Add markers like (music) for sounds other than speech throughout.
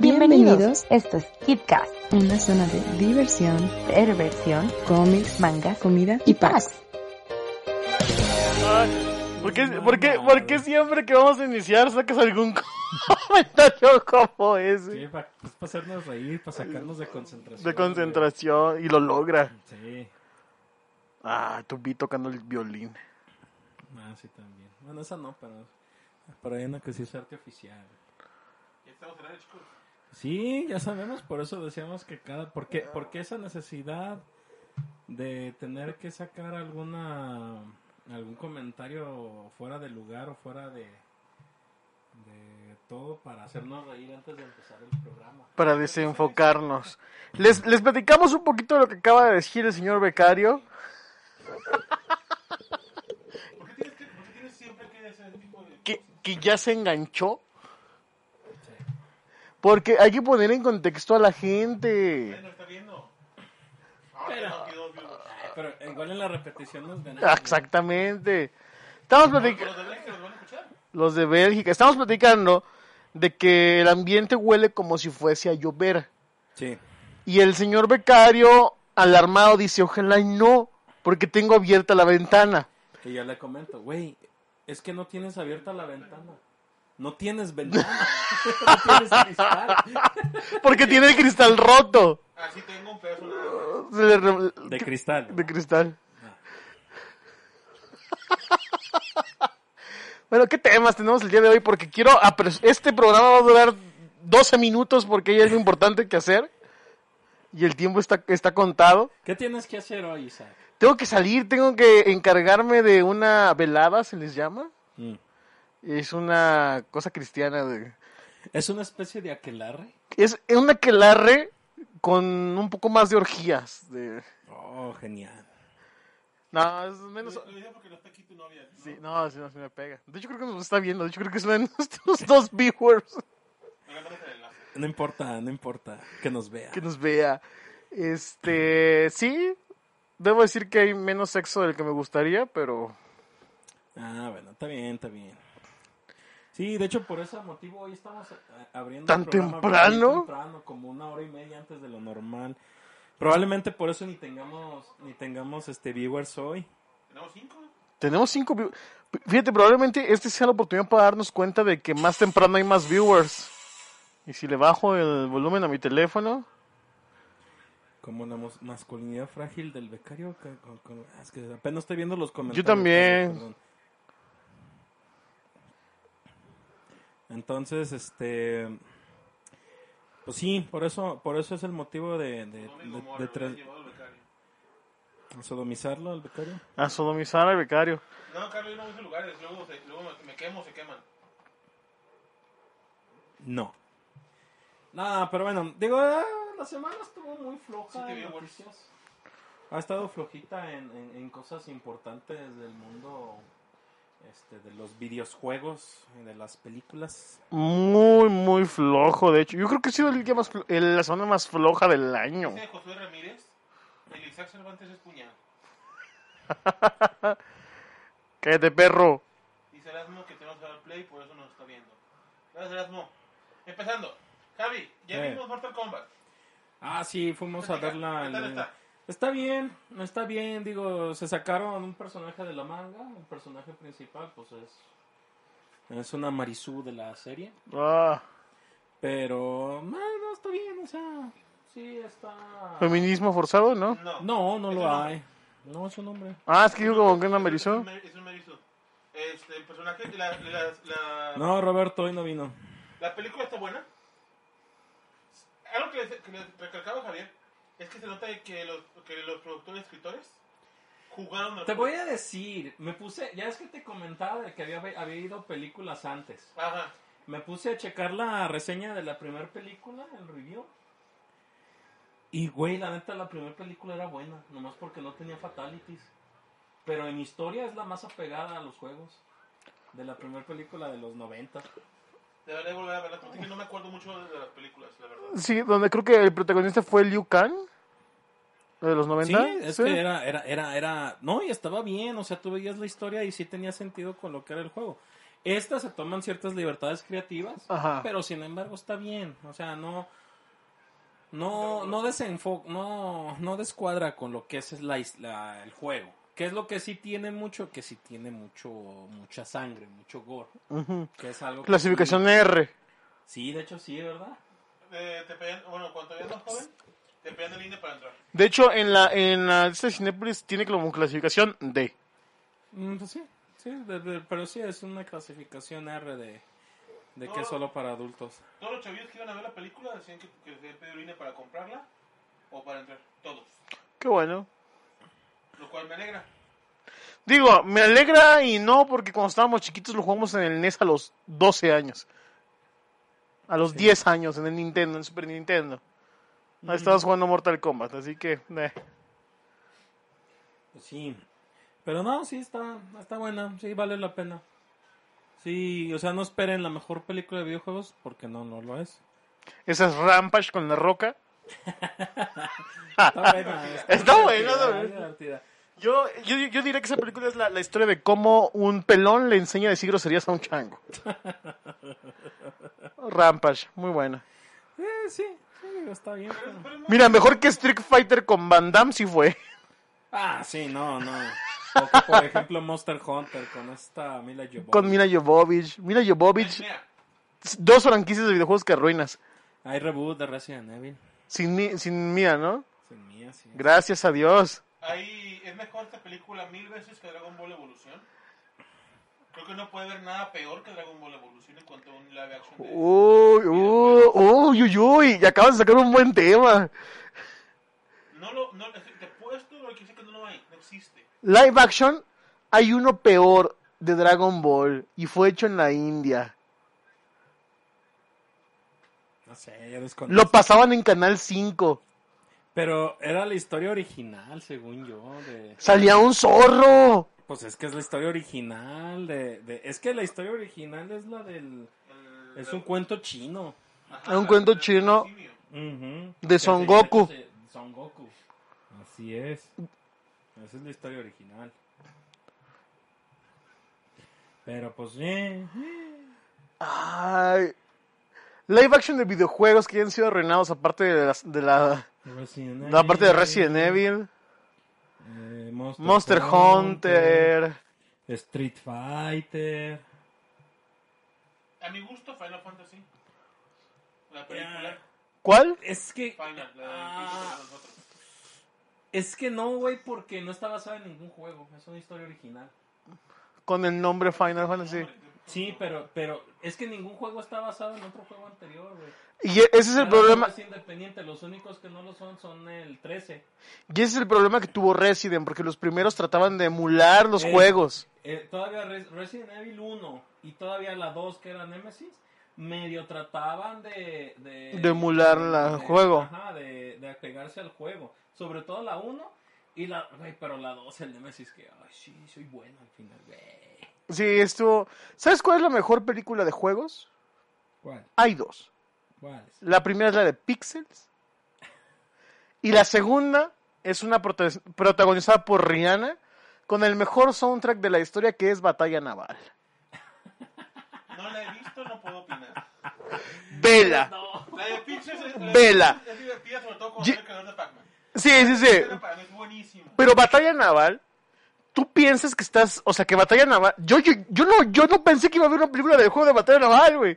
Bienvenidos. Esto es KidCast, Una zona de diversión, perversión, cómics, manga comida y paz. Ay, ¿por, qué, por, qué, ¿Por qué siempre que vamos a iniciar sacas algún (laughs) comentario como ese? Sí, pa- es para hacernos reír, para sacarnos de concentración. De concentración y lo logra. Sí, Ah, tú vi tocando el violín. ah, sí también. Bueno, esa no, pero, pero hay una que sí es arte oficial. Sí, ya sabemos, por eso decíamos que cada... ¿Por qué, por qué esa necesidad de tener que sacar alguna algún comentario fuera de lugar o fuera de, de todo para hacernos reír antes de empezar el programa? Para desenfocarnos. Les, les platicamos un poquito de lo que acaba de decir el señor becario. Que, que ya se enganchó. Porque hay que poner en contexto a la gente. Pero, Ay, pero igual en la repetición nos ven. Ah, Exactamente. Estamos platicando. Los de Bélgica. Estamos platicando de que el ambiente huele como si fuese a llover. Sí. Y el señor becario, alarmado, dice, ojalá y no, porque tengo abierta la ventana. Y yo le comento, güey, es que no tienes abierta la ventana. No tienes ventana. (laughs) no tienes cristal. (laughs) Porque tiene el cristal roto. Así tengo un pedazo re- De cristal. de cristal. bueno, ¿qué temas tenemos el día de hoy? Porque quiero... Este programa va a durar 12 minutos porque hay algo importante que hacer. Y el tiempo está, está contado. ¿Qué tienes que hacer hoy, Isaac? Tengo que salir, tengo que encargarme de una velada, se les llama. Mm. Es una cosa cristiana. De... ¿Es una especie de aquelarre? Es una quelarre con un poco más de orgías. De... Oh, genial. No, es menos... Lo dice porque no está aquí tu novia. ¿no? Sí, no, sí, no, sí me pega. De hecho, creo que nos está viendo. De hecho, creo que de nuestros dos viewers. No importa, no importa que nos vea. que nos vea. Este, sí, debo decir que hay menos sexo del que me gustaría, pero Ah, bueno, está bien, está bien. Sí, de hecho, por ese motivo hoy estamos eh, abriendo ¿Tan el programa temprano? como una hora y media antes de lo normal. Probablemente por eso ni tengamos ni tengamos este viewers hoy. Tenemos cinco. tenemos cinco view- Fíjate, probablemente este sea la oportunidad para darnos cuenta de que más temprano hay más viewers. Y si le bajo el volumen a mi teléfono, Como la masculinidad frágil del becario. que- con- con- es que apenas estoy viendo los comentarios. también. perdón. Entonces, este. Pues sí, por eso, por eso es el motivo de, de, de, de becario. sodomizarlo al becario. a sodomizar al becario. No, Carlos, yo no uso lugares. Luego, se- luego me, me quemo, se queman. No. Nada, pero bueno, digo, ah, la semana estuvo muy floja Sí en noticias. Ha estado flojita en, en, en cosas importantes del mundo este, de los videojuegos, y de las películas. Muy, muy flojo, de hecho. Yo creo que ha sido el día más flo- el- la semana más floja del año. Dice Josué Ramírez. El Isaac Cervantes es puñal. (laughs) Cállate, perro. Dice Erasmo que tenemos que dar play, por eso nos está viendo. Gracias, Erasmo. Empezando. Javi, ya Eh. vimos Mortal Kombat. Ah, sí, fuimos a Platica, verla. ¿qué tal está? Está bien, está bien, digo, se sacaron un personaje de la manga, el personaje principal, pues es, es una Marisú de la serie, Ah, pero no, no, está bien, o sea, sí está... feminismo forzado, ¿no? No. No, no lo hay, no es un hombre. Ah, es que dijo como que una mer- Es un merizo. Este, el personaje, la, la, la, No, Roberto hoy no vino. la película está buena. Algo que le, que le recalcaba Javier es que se nota que los, que los productores escritores jugaron al Te voy a decir, me puse, ya es que te comentaba de que había, había ido películas antes. Ajá. me puse a checar la reseña de la primera película, el review. Y, güey, la neta, la primera película era buena, nomás porque no tenía fatalities. Pero en historia es la más apegada a los juegos. De la primera película de los 90. Debería volver a verla, porque no me acuerdo mucho de las películas, la verdad. Sí, donde creo que el protagonista fue Liu Kang. ¿De los 90? Sí, es que era, era, era, era, no, y estaba bien, o sea, tú veías la historia y sí tenía sentido con lo que era el juego. Estas se toman ciertas libertades creativas, Ajá. pero sin embargo está bien, o sea, no, no, no desenfo, no, no descuadra con lo que es la, la- el juego. ¿Qué es lo que sí tiene mucho? Que sí tiene mucho, mucha sangre, mucho gore, Ujú. que es algo que Clasificación R. Sí, de hecho sí, ¿verdad? Eh, te pedían, bueno, cuando eras más joven, te pedían el INE para entrar. De hecho, en la en la lista de Cinépolis tiene como clasificación D. Mm, pues sí, sí, de- de- pero sí es una clasificación R de, de que es solo para adultos. Todos los chavillos que iban a ver la película decían que, que se pedir el INE para comprarla o para entrar. Todos. Qué bueno. Lo cual me alegra. Digo, me alegra y no, porque cuando estábamos chiquitos lo jugamos en el NES a los 12 años. A los 10 años en el Nintendo, en el Super Nintendo. Ahí estabas jugando Mortal Kombat, así que... eh. Pues sí. Pero no, sí está, está buena, sí vale la pena. Sí, o sea, no esperen la mejor película de videojuegos porque no, no lo es. Esa es Rampage con la roca. (laughs) Está buena. Está buena, divertida, está es divertida. Yo, yo, yo diría que esa película es la, la historia de cómo un pelón le enseña a decir groserías a un chango. (laughs) Rampage, muy buena. Eh, sí, sí, está bien. pero- Mira, mejor que Street Fighter con Van Damme sí fue. Ah, sí, no, no. (laughs) O que, por ejemplo, Monster Hunter con esta Mila Jovovich. Con Mila Jovovich. Mila Jovovich, dos franquicias de videojuegos que arruinas. Hay reboot de Resident Evil. Sin, mi- sin Mía, ¿no? Sin mía, sí. Gracias a Dios. ahí es mejor esta película mil veces que Dragon Ball Evolución. Creo que no puede haber nada peor que Dragon Ball Evolución en cuanto a un live action de... Uy, uy, uy, uy, uy. Y acabas de sacar un buen tema. No lo, no, te puesto lo que dice que no lo hay, no existe. Live action, hay uno peor de Dragon Ball y fue hecho en la India. No sé, ya desconozco. Lo pasaban en Canal 5. Pero era la historia original, según yo. De... Salía un zorro. Pues es que es la historia original. De, de... Es que la historia original es la del. El- Es un cuento chino. Ajá, Es un cuento chino. De Son Goku. Son Goku. Así es. Esa es la historia original. Pero pues sí. Ay. Live action de videojuegos que ya han sido arruinados aparte de, las- de la, Resident la parte de Resident Evil. eh, Monster, Monster Hunter. Street Fighter. A mi gusto, Final Fantasy. La película. ¿Cuál? Es que. Final, la Ah, príncipe de nosotros. es que no, güey, porque no está basada en ningún juego. Es una historia original. Con el nombre Final Fantasy. Sí, pero, pero es que ningún juego está basado en otro juego anterior, güey. Y e- ese es el Cada problema. Es independiente. Los únicos que no lo son son el 13. Y ese es el problema que tuvo Resident, porque los primeros trataban de emular los Eh, juegos. Eh, todavía Res- Resident Evil 1 y todavía la 2 que era Nemesis medio trataban de de, De emular la de- juego. ajá, de, de apegarse al juego sobre todo la 1 y la güey, pero la 2 el Nemesis que ay sí soy bueno al final güey Sí, estuvo. ¿Sabes cuál es la mejor película de juegos? ¿cuál? Hay dos. ¿cuál? La primera es la de Pixels. Y la segunda es una prota- protagonizada por Rihanna con el mejor soundtrack de la historia que es Batalla Naval. (laughs) No la he visto, no puedo opinar. Vela. La de Pixels es, la de Vela. Pixels es divertida, sobre todo con Ye- el creador de Pac-Man. Sí, sí, sí. Esa Para mí es buenísimo. Pero Batalla Naval, tú piensas que estás, o sea, que Batalla Naval, yo, yo, yo no, yo no pensé que iba a haber una película de juego de Batalla Naval, güey.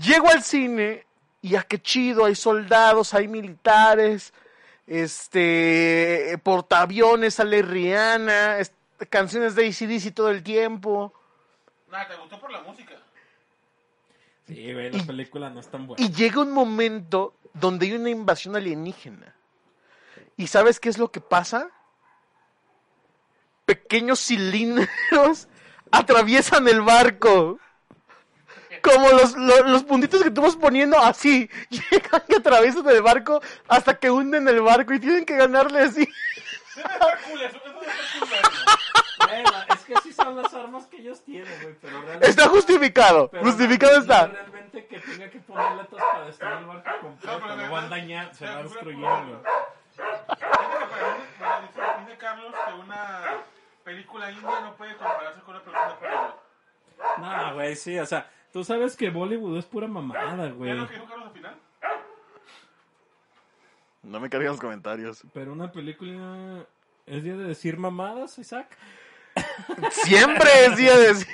Llego al cine y a qué chido, hay soldados, hay militares, este, portaaviones, sale Rihanna, es- canciones de ACDC todo el tiempo. Nada, te gustó por la música. sí güey la película no es tan buena Y llega un momento donde hay una invasión alienígena. ¿Y sabes qué es lo que pasa? Pequeños cilindros (laughs) atraviesan el barco. como los, lo- los puntitos que tú vas poniendo así, (laughs) llegan y atraviesan el barco hasta que hunden el barco y tienen que ganarle así. Es que así son las armas que ellos tienen, güey, pero realmente... Está justificado, pero justificado está. no realmente que tenga que poner letras para destruir el barco completo, No, pero lo además- van a dañar, se o sea, va fue destruyendo. Dice, Carlos que una película india no puede compararse con una película de Hollywood. No, güey, sí, o sea, tú sabes que Bollywood es pura mamada, ¿Ya güey. lo que dijo Carlos al final? No me carguen los comentarios. Pero una película es día de decir mamadas, Isaac. Siempre es día de...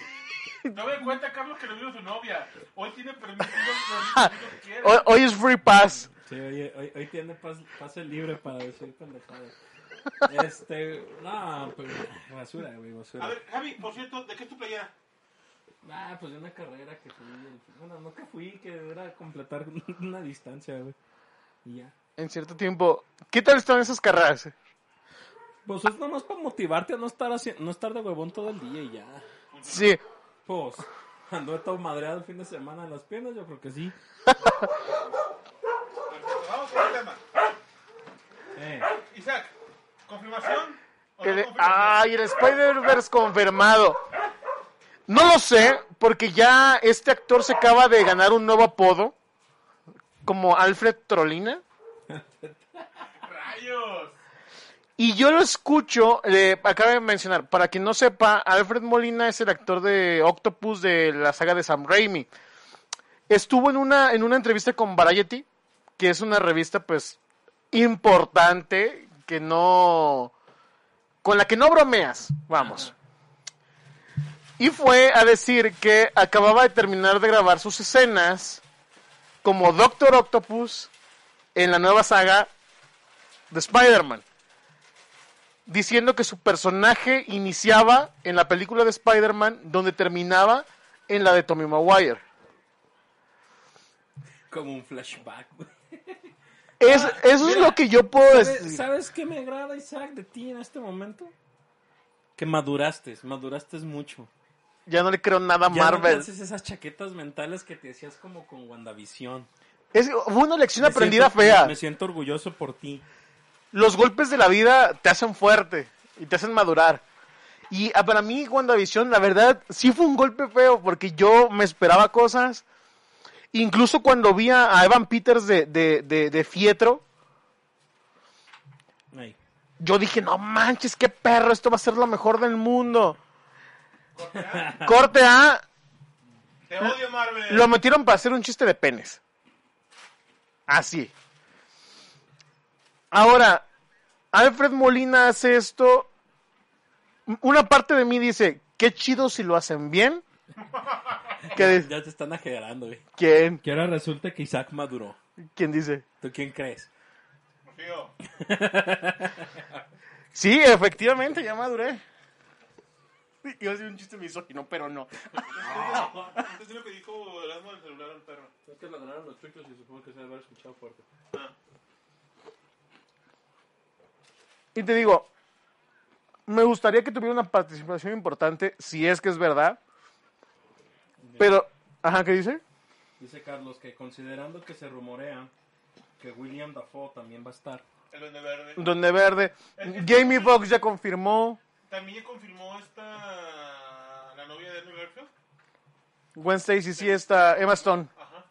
No me cuenta, Carlos, que lo vio su novia. Hoy tiene permitido lo que (laughs) quiera. Hoy, hoy es free pass. Sí, oye, hoy, hoy tiene pas- pase libre para decir pendejadas. (laughs) Este, no, pero basura, güey, basura. A ver, Javi, por cierto, ¿de qué es tu playera? Ah, pues de una carrera que fui, bueno, no que fui, que era completar una distancia, güey. Y ya. En cierto tiempo, ¿qué tal están esas carreras? Pues es nomás para motivarte a no estar así, no estar de huevón todo el día y ya. Sí, Pues, anduve todo madreado el fin de semana en las piernas, yo creo que sí. (laughs) Perfecto, vamos con el tema. Eh, Isaac, ¿confirmación o no confirmación? ay, el Spider-Verse confirmado. No lo sé, porque ya este actor se acaba de ganar un nuevo apodo, como Alfred Trolina. ¡Rayos! Y yo lo escucho, eh, acaba de mencionar, para quien no sepa, Alfred Molina es el actor de Octopus de la saga de Sam Raimi. Estuvo en una, en una entrevista con Variety, que es una revista pues importante, que no... con la que no bromeas, vamos. Y fue a decir que acababa de terminar de grabar sus escenas como Doctor Octopus en la nueva saga de Spider-Man diciendo que su personaje iniciaba en la película de Spider-Man donde terminaba en la de Tommy Maguire. como un flashback. Es, eso es lo que yo puedo ¿Sabes, decir. ¿Sabes qué me agrada, Isaac, de ti en este momento? Que maduraste, maduraste mucho. Ya no le creo nada a no Marvel. haces esas chaquetas mentales que te hacías como con WandaVision. Es, fue una lección Me aprendida siento- fea. Me siento orgulloso por ti. Los golpes de la vida te hacen fuerte y te hacen madurar. Y ah, para mí, WandaVision, la verdad, sí fue un golpe feo porque yo me esperaba cosas. Incluso cuando vi a Evan Peters de, de, de, de Fietro, Ay. yo dije, no manches, qué perro, esto va a ser lo mejor del mundo. Corte A, Te odio, Marvel. lo metieron para hacer un chiste de penes. Así. Ahora, Alfred Molina hace esto. Una parte de mí dice, qué chido si lo hacen bien. ¿Qué- Ya te están ajedrando, güey. ¿Quién? Que ahora resulta que Isaac maduró. ¿Quién dice? ¿Tú quién crees? Confío. (laughs) Sí, efectivamente, ya maduré. Iba a decir un chiste misógino, pero no. Entonces es lo que dijo el asma del celular al perro. Es que ladraron los chuchos y supongo que se debe haber escuchado fuerte. Y te digo, me gustaría que tuviera una participación importante, si es que es verdad. Pero, ajá, ¿qué dice? Dice Carlos que considerando que se rumorea que William Dafoe también va a estar. El Duende Verde. Donde Verde. Jamie Foxx ya confirmó. También ya confirmó esta. La novia de Andrew Garfield. Gwen Stacy sí está. Emma Stone. Ajá.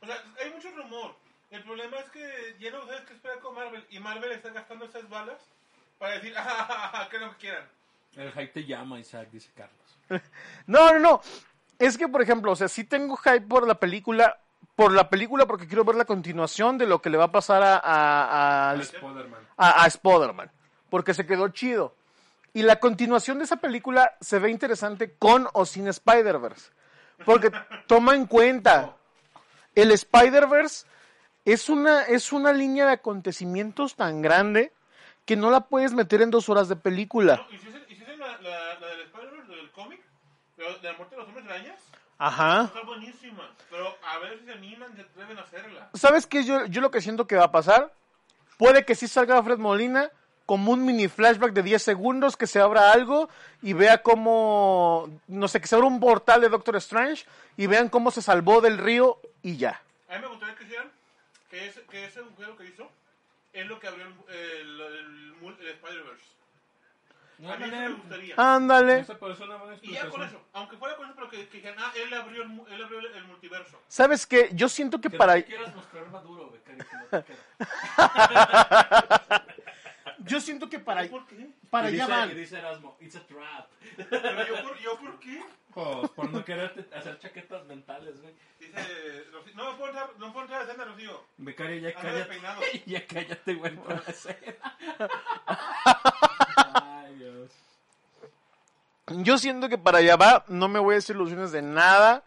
O sea, hay mucho rumor. El problema es que ya no sabes qué esperar con Marvel. Y Marvel está gastando esas balas para decir, (laughs) ah, que no quieran. El hype te llama, Isaac, dice Carlos. (laughs) No, no, no. Es que, por ejemplo, o sea, sí tengo hype por la película. Por la película porque quiero ver la continuación de lo que le va a pasar a, a, a- Spider-Man. a, a Spider-Man. Porque se quedó chido. Y la continuación de esa película se ve interesante con o sin Spider-Verse. Porque (laughs) toma en cuenta, el Spider-Verse es una, es una línea de acontecimientos tan grande que no la puedes meter en dos horas de película. ¿Y si es, y si es la, la, la del Spider-Man, del cómic? ¿De la muerte de los hombres arañas? Ajá. Está buenísima. Pero a ver si se animan, se atreven a hacerla. ¿Sabes qué? Yo, yo lo que siento que va a pasar. Puede que sí salga Fred Molina como un mini flashback de 10 segundos, que se abra algo y vea cómo, no sé, que se abra un portal de Doctor Strange y vean cómo se salvó del río y ya. A mí me gustaría que hicieran que ese, que ese agujero que hizo es lo que abrió el, el, el el Spider-Verse. A mí eso me gustaría. Ándale. Esa puede ser una buena Y ya con eso, aunque fuera con eso, pero que, que dijeran, ah, él abrió el, mu- él abrió el, el multiverso. ¿Sabes qué? Yo siento que Que para... no te quieras mostrar maduro, becario, que no te queda. (laughs) Yo siento que para... ¿Por qué? Para y allá dice, van. y dice Erasmo, it's a trap. Pero yo, por, yo ¿por qué? Pues, por no quererte hacer chaquetas mentales, güey. Dice, Rocío, no me puedo entrar, no me puedo entrar a la escena, Rocío. Becario, ya Anda cállate. (laughs) ya cállate, güey, por Dios. (laughs) Yo siento que para allá va, no me voy a hacer ilusiones de nada.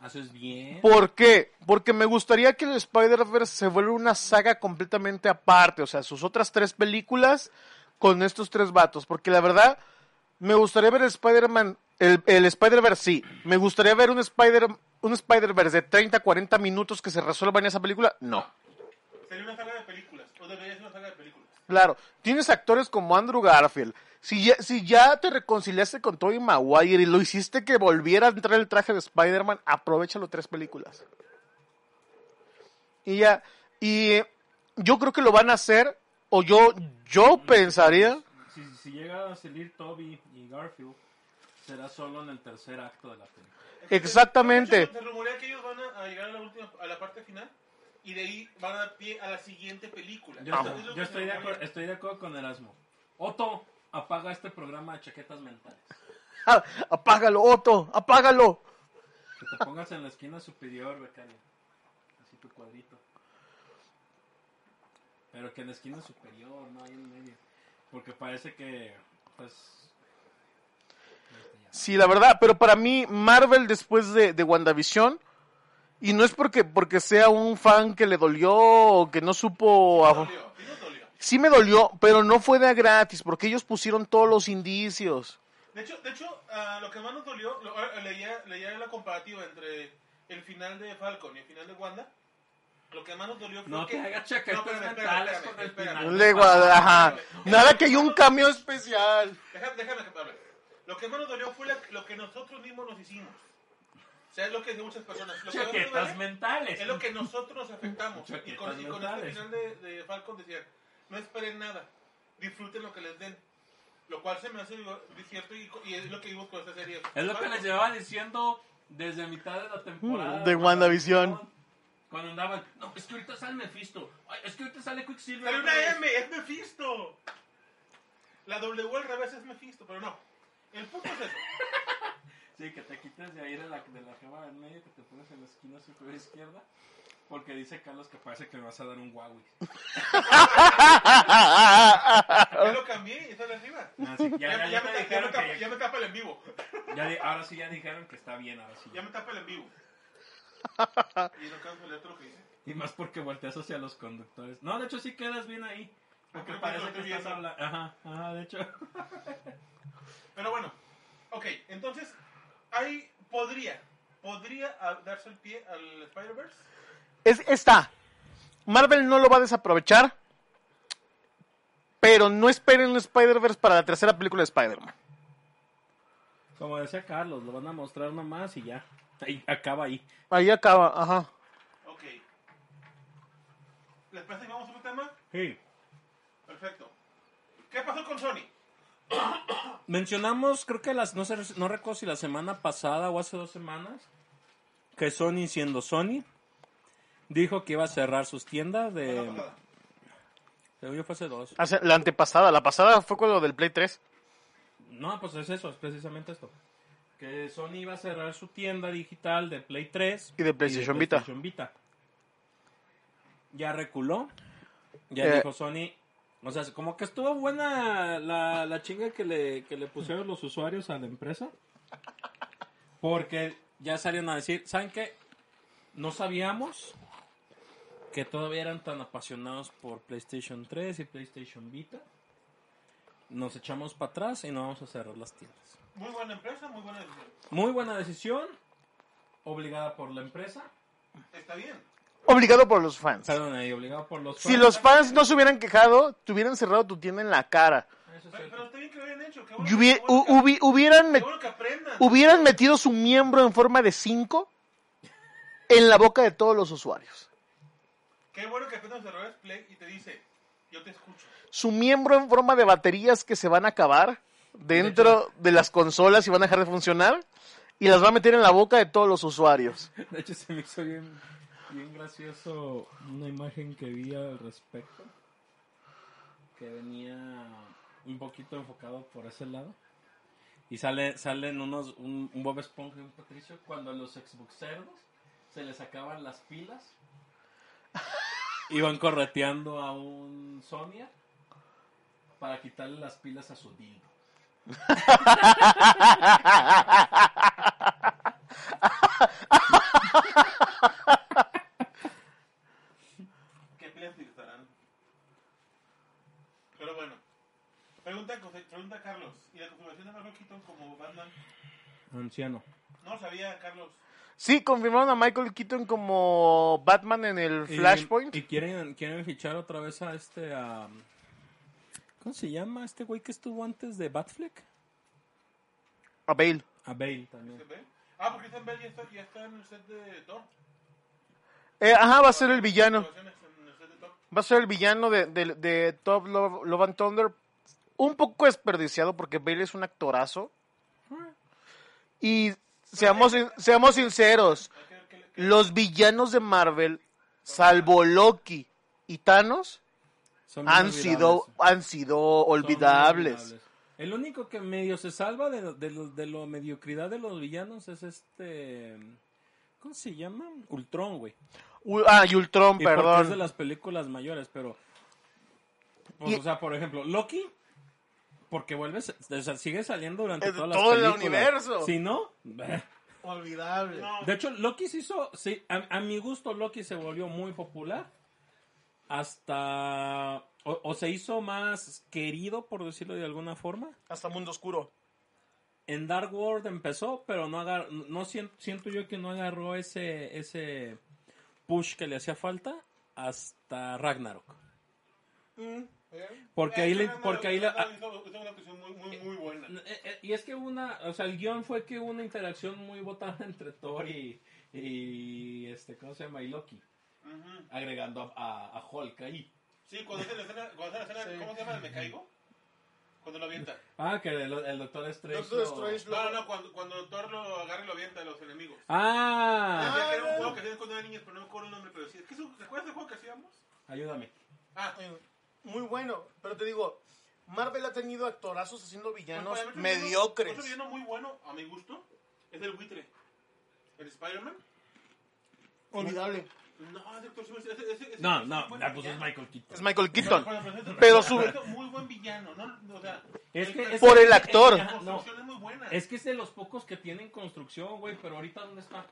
Haces bien. ¿Por qué? Porque me gustaría que el Spider-Verse se vuelva una saga completamente aparte. O sea, sus otras tres películas con estos tres vatos. Porque la verdad, me gustaría ver el Spider-Man, el, el Spider-Verse sí. Me gustaría ver un Spider un Spider-Verse de 30, 40 minutos que se resuelva en esa película. No. Sería una saga de películas, o debería ser una saga de películas. Claro, tienes actores como Andrew Garfield. Si ya, si ya te reconciliaste con Tobey Maguire y lo hiciste que volviera a entrar el traje de Spider-Man, aprovechalo tres películas. Y ya, y yo creo que lo van a hacer, o yo, yo pensaría, Si, si llega a salir Toby y Garfield, será solo en el tercer acto de la película. Exactamente. Se rumorea que ellos van a, llegar a la última, a la parte final y de ahí van a dar pie a la siguiente película. Yo, estoy, yo de acuerdo, estoy de acuerdo con Erasmo. Otto, apaga este programa de chaquetas mentales. (laughs) ah, apágalo, Otto, apágalo. Que te pongas en la esquina superior, becario. Así tu cuadrito. Pero que en la esquina superior, no hay en medio. Porque parece que, pues... este. Sí, la verdad, pero para mí Marvel después de, de WandaVision, y no es porque, porque sea un fan que le dolió o que no supo... A- dolió, sí me dolió, pero no fue de a gratis, porque ellos pusieron todos los indicios. De hecho, de hecho ah, lo que más nos dolió, lo- ahora leía, leía la comparativa entre el final de Falcon y el final de Wanda. Lo que más nos dolió fue No que... te hagas chaquetas espérame, mentales espérame, con el final. Le ajá. Nada que hay un cambio especial. Déjame, déjame que hable. Lo que más nos dolió fue la- lo que nosotros mismos nos hicimos. O sea, es lo que de muchas personas. Lo que Chaquetas duele mentales. es lo que nosotros nos afectamos. Y con, y con este final de, de Falcon decían, no esperen nada, disfruten lo que les den. Lo cual se me hace cierto y, y es lo que vimos con esta serie. Es lo que les llevaba diciendo desde mitad de la temporada. De WandaVision. Cuando andaban, no, es que ahorita sale Mephisto. Ay, es que ahorita sale Quicksilver. Sale una vez". M, es Mephisto. La W al revés es Mephisto, pero no. El punto es eso. (laughs) Sí, que te quites de ahí de la, de la jeva en medio, que te pones en la esquina superior izquierda. Porque dice Carlos que parece que me vas a dar un Huawei. (laughs) Ya lo cambié y sale arriba. Sí, ya, Ya, ya, ya ya me, dijeron tapa, que ya me tapa el en vivo. ahora sí ya dijeron que está bien, ahora sí. Ya me tapa el en vivo. (laughs) Y no leer todo lo que dice. Y más porque volteas hacia los conductores. No, de hecho sí quedas bien ahí. Porque parece que estás hablando. Ajá, ajá, de hecho. (laughs) Pero bueno, ok, entonces, ahí podría, podría darse el pie al Spider-Verse. Es, está. Marvel no lo va a desaprovechar. Pero no esperen un Spider-Verse para la tercera película de Spider-Man. Como decía Carlos, lo van a mostrar nomás y ya. Ahí, acaba ahí. Ahí acaba, ajá. Ok. ¿Les parece que vamos a otro tema? Sí. Perfecto. ¿Qué pasó con Sony? (coughs) Mencionamos, creo que las, no sé, no recuerdo si la semana pasada o hace dos semanas, que Sony, siendo Sony, dijo que iba a cerrar sus tiendas de. Según yo fue hace dos. Hace- La antepasada, la pasada fue con lo del Play 3. No, pues es eso, es precisamente esto. Que Sony iba a cerrar su tienda digital de Play 3 Y de PlayStation Vita. PlayStation Vita. Ya reculó. Ya Eh. dijo Sony. O sea, como que estuvo buena la, la chinga que le, que le pusieron los usuarios a la empresa. Porque ya salieron a decir, ¿saben qué? No sabíamos que todavía eran tan apasionados por PlayStation 3 y PlayStation Vita. Nos echamos para atrás y no vamos a cerrar las tiendas. Muy buena empresa, muy buena decisión. Muy buena decisión, obligada por la empresa. Está bien. Obligado por los fans. Perdón, ahí obligado por los Si los fans no se hubieran quejado, te hubieran cerrado tu tienda en la cara. Eso es Pero, está bien que lo hayan hecho. Qué Y bueno, hubie- qué bueno hu- que- hubieran, met- bueno hubieran metido su miembro en forma de 5 en la boca de todos los usuarios. Qué bueno que aprendan los errores Play y te dice, yo te escucho. Su miembro en forma de baterías que se van a acabar dentro de las consolas y van a dejar de funcionar y las va a meter en la boca de todos los usuarios. (laughs) De hecho, se me hizo bien, bien gracioso una imagen que vi al respecto. Que venía un poquito enfocado por ese lado. Y sale, salen unos, un, un Bob Esponja y un Patricio cuando a los Xboxeros se les acaban las pilas. (laughs) Iban correteando a un Sonia para quitarle las pilas a su dildo. ¿Qué pilas utilizarán? Pero bueno. Pregunta, pregunta Carlos. ¿Y la confirmación de Keaton como Batman? Anciano. No sabía, Carlos. Sí, confirmaron a Michael Keaton como Batman en el Y- Flashpoint. Y, quieren, quieren fichar otra vez a este. a- ¿Cómo se llama este güey que estuvo antes de Batfleck? A Bale. A Bale también. ¿Se ve? Ah, porque Christian Bell ya está, ya está en el set de Thor. Eh, ajá, va a ser el villano. Va a ser el villano de, de, de Top Love, Love and Thunder. Un poco desperdiciado porque Bale es un actorazo. Y seamos, seamos sinceros, los villanos de Marvel, salvo Loki y Thanos, Son han sido, han sido olvidables. El único que medio se salva de, de, de lo mediocridad de los villanos es este. ¿Cómo se llama? Ultron, güey. Ah, y Ultron, Y porque es de perdón. las películas mayores, pero. pues, Y- O sea, por ejemplo, Loki. Porque vuelve, o sea, sigue saliendo durante todas las todo el películas. universo. Si no. Olvidable. No, De hecho, Loki se hizo, sí, a, a mi gusto Loki se volvió muy popular hasta, o, o se hizo más querido, por decirlo de alguna forma. Hasta Mundo Oscuro. En Dark World empezó, pero no agar, no siento, siento yo que no agarró ese, ese push que le hacía falta hasta Ragnarok. Porque ahí, le, porque ahí Y es que una, o sea, el guion fue que hubo una interacción muy botada (laughs) entre Thor y, y este, ¿cómo se llama? Y Loki, agregando a, a, a Hulk ahí. Sí, cuando hace la escena, cuando hace la escena ¿cómo se llama? ¿El me caigo? Cuando lo avienta. Ah, que el, el Doctor Strange. Doctor lo- Strange No, no, no, cuando, cuando Thor lo agarra y lo avienta a los enemigos. Ah, que era un juego que hacían cuando era niños, pero no me acuerdo el nombre, pero sí. ¿Qué ¿Te acuerdas del juego que hacíamos? ayúdame. Ah, Muy bueno, pero te digo, Marvel ha tenido actorazos haciendo villanos Pues, para mí, otro villano- mediocres. Otro villano muy bueno, a mi gusto, es el buitre. ¿El Spider-Man? Olvidable. No, ese, ese, ese- No, no, buen ah, pues es. Michael Keaton. Es Michael Keaton. Pero, su- Muy buen villano, ¿no? O sea, Es que, es Por que- el actor. es- no, construcción es muy buena. es que es de los pocos que tienen construcción, güey, pero ahorita ¿dónde está?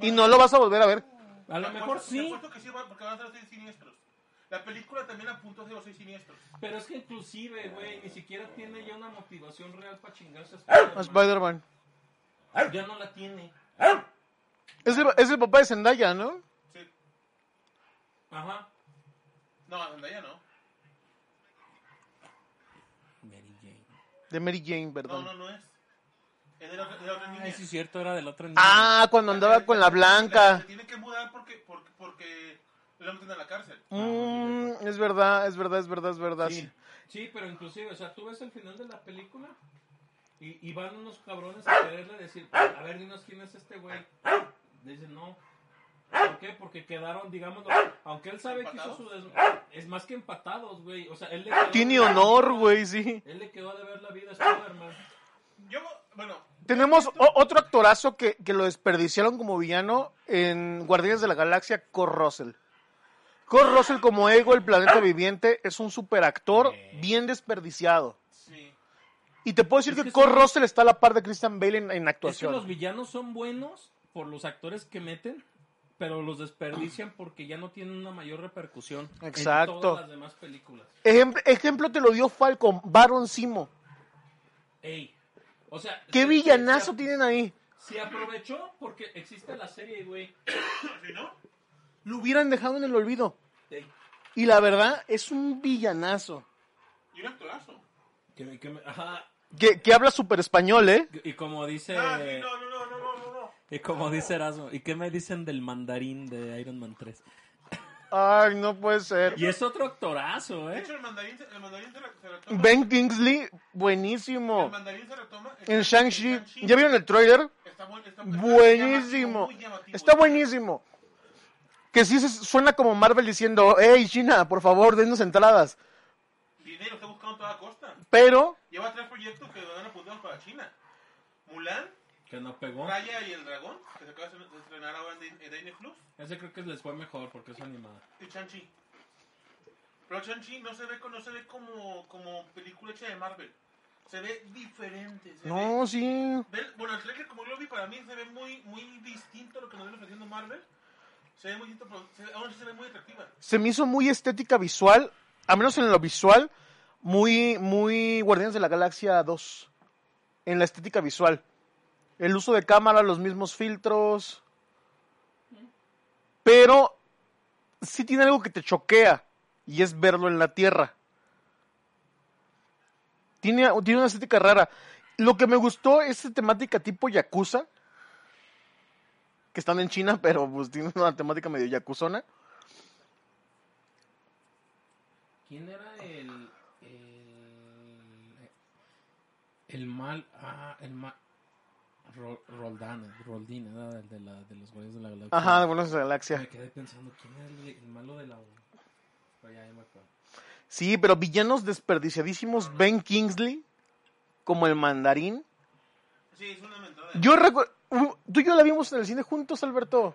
Y no lo vas a volver a ver. A lo mejor sí, que sí, va, porque van a ser siniestros. La película también apuntó hacia los seis siniestros. pero es que inclusive, güey, ni siquiera tiene ya una motivación real para chingarse a Spider-Man. Ya no la tiene. Es el, es el papá de Zendaya, ¿no? Sí. Ajá. No, Zendaya no. Mary Jane. De Mary Jane, No, perdón. no, no es. Es de la, de la otra niña. Ay, sí, es cierto, era del otro niño. Ah, cuando andaba con la Se blanca. tiene que mudar porque, porque, porque lo meten a la cárcel. Mm, es verdad, es verdad, es verdad, es verdad. Sí, sí, pero inclusive, o sea, tú ves el final de la película y, y van unos cabrones a quererle decir, a ver, dinos quién es este güey. Dicen, no. ¿Por qué? Porque quedaron, digamos, aunque él sabe que hizo su. Es más que empatados, güey. O sea, él le quedó Tiene de ver la honor, vida- güey, sí. Él le quedó de ver la vida a Spider-Man. Yo, bueno, Tenemos otro actorazo que, que lo desperdiciaron como villano en Guardianes de la Galaxia, Kurt Russell. Kurt Russell como Ego, el planeta (coughs) viviente, es un super actor bien desperdiciado. sí. Y te puedo decir Es que, que Kurt son- Russell está a la par de Christian Bale en, en Es que actuación. los villanos son buenos por los actores que meten, pero los desperdician porque ya no tienen una mayor repercusión Exacto. en todas las demás películas. Ejemplo, ejemplo te lo dio Falcon, Baron Simo. Ey, o sea, ¿Qué se- villanazo se- tienen ahí? Si aprovechó porque existe la serie, güey. (coughs) ¿Sí, no? Lo hubieran dejado en el olvido. Y la verdad, es un villanazo. Y un actorazo. que me- que me- ajá. Que, que habla súper español, ¿eh? Y como dice... Ah, sí, no, no, no, no, no, no, no. Y como dice Erasmo, ¿y qué me dicen del mandarín de Iron Man 3? Ay, no puede ser. Y es otro actorazo, De ¿eh? hecho, el mandarín, se- el mandarín se, re- se retoma. Ben Kingsley, El buenísimo. mandarín se retoma. En Shang-Chi, ¿ya vieron el trailer? Está, buen- está Buenísimo. Está buenísimo. Que sí se- suena como Marvel diciendo, hey China, por favor, denos entradas. Dinero está buscando a toda costa. Pero, Lleva tres proyectos que van apuntados para China. Mulan, Que no pegó. Raya y el Dragón, que se acaba de estrenar ahora en Di- en Disney Plus, Ese creo que les fue mejor porque es animada. y Shang-Chi. Pero Shang-Chi no se ve, no se ve como, como película hecha de Marvel. Se ve diferente. Se no, ve, sí. ve- bueno, el trailer como yo lo vi para mí se ve muy, muy distinto a lo que nos viene ofreciendo Marvel. Se ve muy se, ve muy atractiva. Se me hizo muy estética visual, a menos en lo visual, muy, muy Guardianes de la Galaxia 2. En la estética visual. El uso de cámara, los mismos filtros. Pero sí tiene algo que te choquea y es verlo en la Tierra. Tiene, tiene una estética rara. Lo que me gustó es esa temática tipo Yakuza. Que están en China, pero pues tiene una temática medio yakuzona. ¿Quién era el. El, el mal. Ah, el mal. Ro- Roldán, Roldín, era el de, la, de los Guardianes de la Galaxia. Ajá, de Buenos de la Galaxia. Me quedé pensando, ¿quién era el, el malo de la 1? Pero ya, ya me acuerdo. Sí, pero villanos desperdiciadísimos. Ben Kingsley, como el mandarín. Sí, es una mentada. Yo recuerdo. Tú y yo la vimos en el cine juntos, Alberto.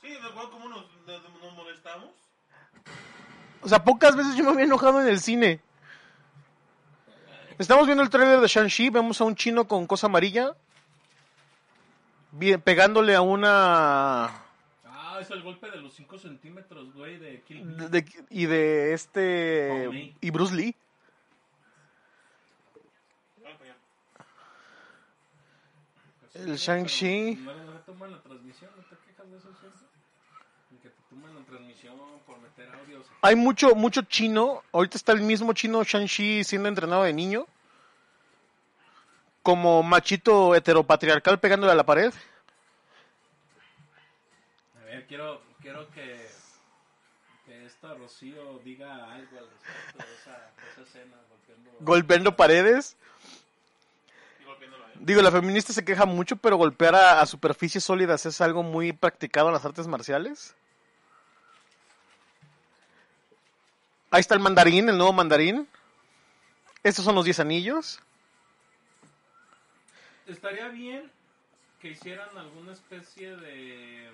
Sí, me acuerdo cómo nos, nos, nos molestamos. O sea, pocas veces yo me había enojado en el cine. Estamos viendo el trailer de Shang-Chi. Vemos a un chino con cosa amarilla. Bien, pegándole a una. Ah, es el golpe de los 5 centímetros, güey, de Kill Bill. de- de- y de este. Oh. Y Bruce Lee. Bueno, pues ya. El Shang-Chi. No la transmisión, ¿no te quejas de eso Que te toman la transmisión por meter audios. Hay mucho, mucho chino. Ahorita está el mismo chino Shang-Chi siendo entrenado de niño. Como machito heteropatriarcal pegándole a la pared. A ver, quiero, quiero que, que esta Rocío diga algo al respecto de esa, de esa escena. golpeando- Golpeando paredes. Y golpeándolo a él. Digo, la feminista se queja mucho, pero golpear a, a superficies sólidas es algo muy practicado en las artes marciales. Ahí está el mandarín, el nuevo mandarín. Estos son los 10 anillos. Estaría bien que hicieran alguna especie de...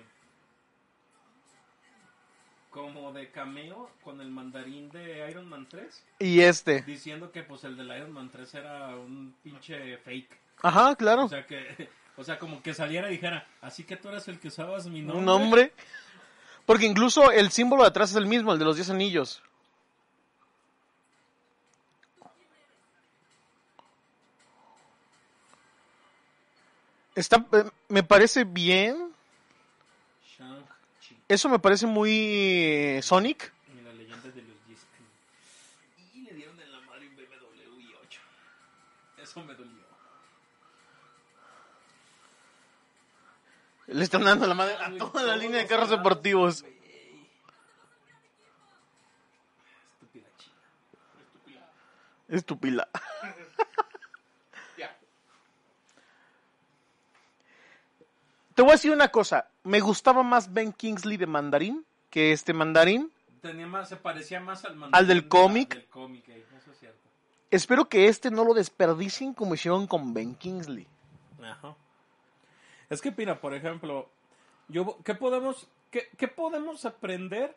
Como de cameo con el mandarín de Iron Man 3. Y este. Diciendo que pues el del Iron Man 3 era un pinche fake. Ajá, claro. O sea que... (laughs) O sea, como que saliera y dijera, así que tú eras el que usabas mi nombre. Un nombre. (laughs) Porque incluso el símbolo de atrás es el mismo, el de los 10 anillos. Está, eh, me parece bien. Eso me parece muy eh, Sonic. Le están dando la madre a toda la línea de carros deportivos. Estúpida china. (laughs) Estúpida. Ya. Te voy a decir una cosa. Me gustaba más Ben Kingsley de Mandarín que este Mandarín. Tenía más, se parecía más al ¿Al del mandarín de la- cómic? Del cómic, eh, eso es cierto. Espero que este no lo desperdicien como hicieron con Ben Kingsley. Ajá. Es que, mira, por ejemplo, yo, ¿qué podemos, qué, qué podemos aprender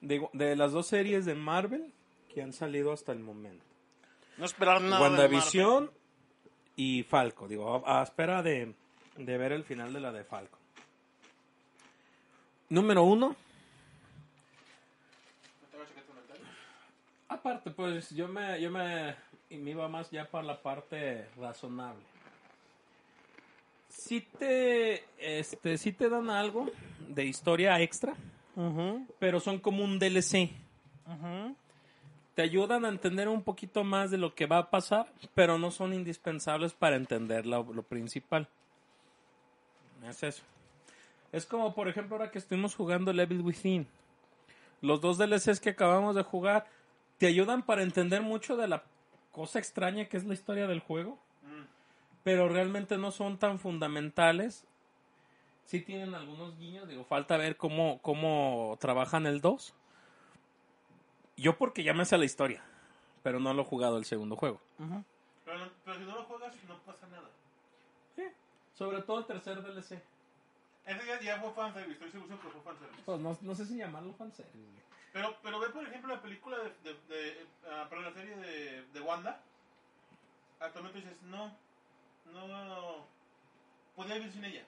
de, de las dos series de Marvel que han salido hasta el momento? No esperar nada. WandaVision y Falco. Digo, a, a espera de, de ver el final de la de Falco. Número uno. Aparte, pues yo me, yo me, me iba más ya para la parte razonable. Sí te, este, sí te dan algo de historia extra, pero son como un DLC. Te ayudan a entender un poquito más de lo que va a pasar, pero no son indispensables para entender lo, lo principal. Es eso. Es como, por ejemplo, ahora que estuvimos jugando Level Within. Los dos DLCs que acabamos de jugar te ayudan para entender mucho de la cosa extraña que es la historia del juego, pero realmente no son tan fundamentales. Sí tienen algunos guiños, digo, falta ver cómo, cómo trabajan el 2. Yo porque ya me sé la historia, pero no lo he jugado el segundo juego. Pero, no- pero si no lo juegas, no pasa nada. Sobre todo el tercer DLC. Ese ya, ya fue fanservice, estoy seguro que fue fanservice. Pues no, no sé si llamarlo fanservice. Pero, pero ve, por ejemplo, la película de, de, de ah, perdón, la serie de, de Wanda. Actualmente dices, no, no, podía vivir sin ella.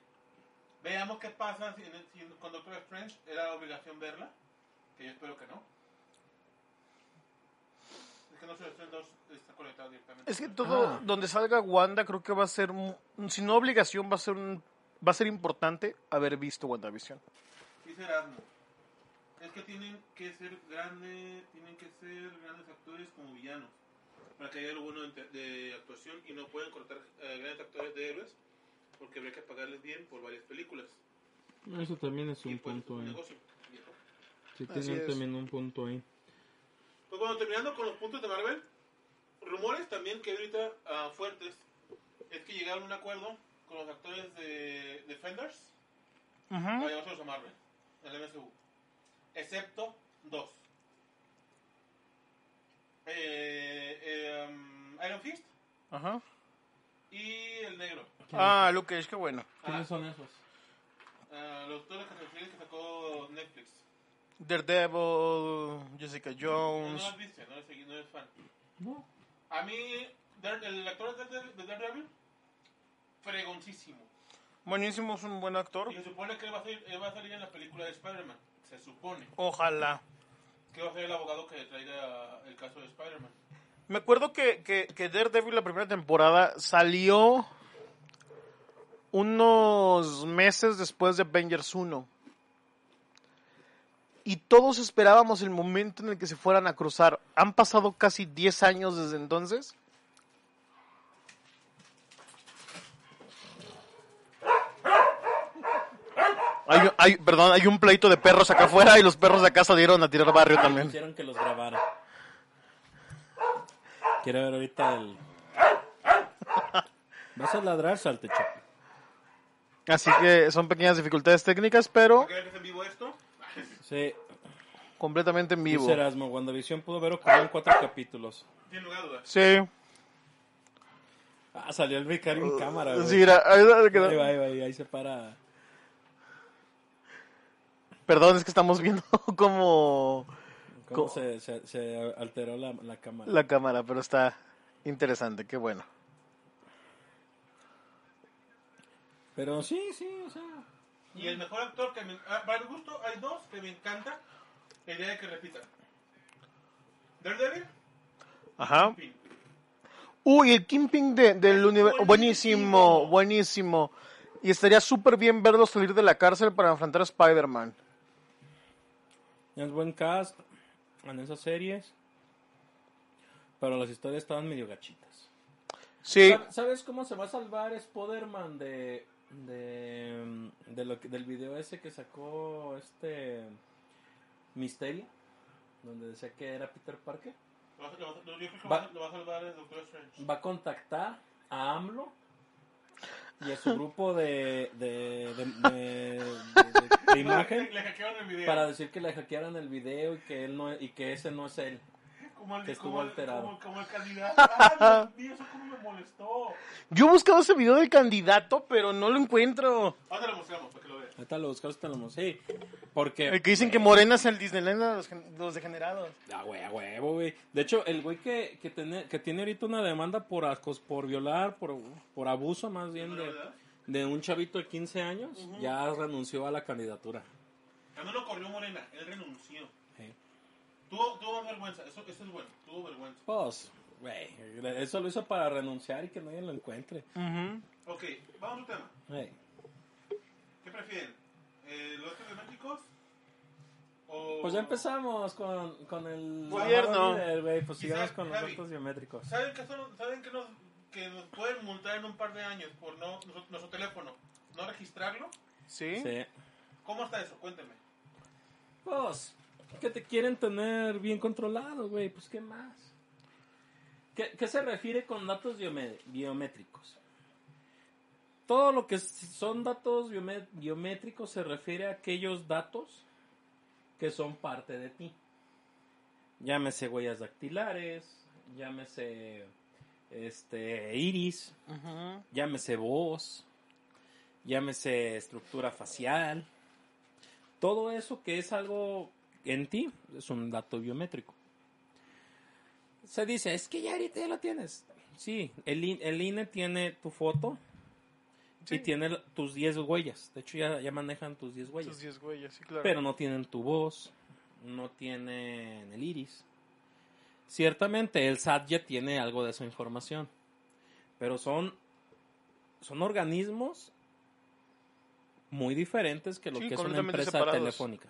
Veamos qué pasa si, si con Doctor Strange era obligación verla, que yo espero que no. Es que no sé, Strange 2 está conectado directamente. Es que todo Ah. donde salga Wanda creo que va a ser, un- si no obligación, va a ser un, va a ser importante haber visto WandaVision. Dice Erasmo, es que tienen que ser grandes, tienen que ser grandes actores como villanos para que haya algo bueno de, de actuación y no pueden cortar eh, grandes actores de héroes porque habría que pagarles bien por varias películas. Eso también es un pues, punto un ahí. negocio. viejo. Sí, tienen también un punto ahí. Pues bueno, terminando con los puntos de Marvel, rumores también que ahorita ah, fuertes es que llegaron a un acuerdo con los actores de Defenders para llevárselos a Marvel, en el MCU. Excepto dos. Eh, eh, um, Iron Fist Ajá. y el negro. Ah, Luke Cage, qué bueno. ¿Quiénes Ah, son esos? ah, los dos que que sacó Netflix. Daredevil, Jessica No, Jones. las viste, no eres, no eres fan. No. A mí, Dare- el actor de Dare- de Daredevil, fregoncísimo. Buenísimo, es un buen actor. Y se supone que él va a salir, él va a salir en la película de Spider-Man. Se supone Ojalá. El abogado que traiga el caso de Spider-Man. Me acuerdo que, que, que Daredevil la primera temporada salió unos meses después de Avengers 1. Y todos esperábamos el momento en el que se fueran a cruzar. Han pasado casi 10 años desde entonces. Hay, hay- perdón, hay un pleito de perros acá afuera y los perros de acá salieron a tirar barrio también. Quisieron que los grabara. Quiero ver ahorita el... ¿Vas a ladrar, salte, Chapi? Así que son pequeñas dificultades técnicas, pero ¿Qué ves en vivo esto? Sí, completamente en vivo. dice Erasmo, WandaVision pudo haber ocurrido en cuatro capítulos. Sin lugar a dudas. Sí. Ah, salió el vicario en cámara, güey. Sí, mira, ahí Ahí va, ahí va, ahí se para. Perdón, es que estamos viendo como (laughs) ¿Cómo se, se, se alteró la, la cámara? la cámara, pero está interesante, qué bueno. Pero sí, sí, o sea... Y el mejor actor que me... ah, para mi gusto hay dos que me encanta la idea de que repitan. Daredevil, Ajá. Uy, el Kingpin de, del universo. buenísimo. Buenísimo, buenísimo. Y estaría súper bien verlo salir de la cárcel para enfrentar a Spider-Man. Es buen cast en esas series. Pero las historias estaban medio gachitas. Sí, ¿Sab- ¿Sabes cómo se va a salvar Spider-Man de, de, de lo que- del video ese que sacó este Misterio? Donde decía que era Peter Parker. Va Va- lo va a salvar el Doctor Strange. Va a contactar a AMLO y a su grupo de, de, de, de- de- de imagen Le hackearon el video. para decir que le hackearon el video y que él no y que ese no es él. como el, que estuvo como alterado. Como, como el candidato. ¡Ay, Dios mío! Eso cómo me molestó. yo he buscado ese video del candidato, pero no lo encuentro. Ahora te lo mostramos Ahorita lo buscamos, te lo mostré. Sí, porque... El que dicen que Morena es el Disneyland de los, gen- los degenerados. Ah, güey, a huevo, güey. De hecho, el güey que, que, tiene, que tiene ahorita una demanda por acos, por violar, por, por abuso más bien de, un chavito de 15 años, ya renunció a la candidatura. A no lo corrió Morena, él renunció. Sí. Tuvo, tuvo vergüenza, eso, eso es bueno, tuvo vergüenza. Pues, güey, eso lo hizo para renunciar y que nadie lo encuentre. Ok, vamos a un tema. Hey. ¿Qué prefieren? Eh, ¿Los datos biométricos? O... Pues ya empezamos con, con el Gobierno. Pues sigamos con los Javi. datos biométricos. ¿Saben que, son, ¿saben que nos, que nos pueden multar en un par de años por no nuestro, nuestro teléfono no registrarlo? ¿Sí? Sí. ¿Cómo está eso? Cuénteme. Pues, que te quieren tener bien controlado, güey. Pues, ¿qué más? ¿Qué, qué se refiere con datos biométricos? Todo lo que son datos biométricos se refiere a aquellos datos que son parte de ti. Llámese huellas dactilares, llámese este iris, llámese voz, llámese estructura facial, todo eso que es algo en ti es un dato biométrico. Se dice, es que ya ahorita ya lo tienes. Sí, el, el INE tiene tu foto y tiene tus 10 huellas. De hecho, ya, ya manejan tus 10 huellas. Esos 10 güeyes, sí, claro. Pero no tienen tu voz, no tienen el iris. Ciertamente el SAT ya tiene algo de esa información, pero son, son organismos muy diferentes que lo Sí, que es una empresa separados. telefónica.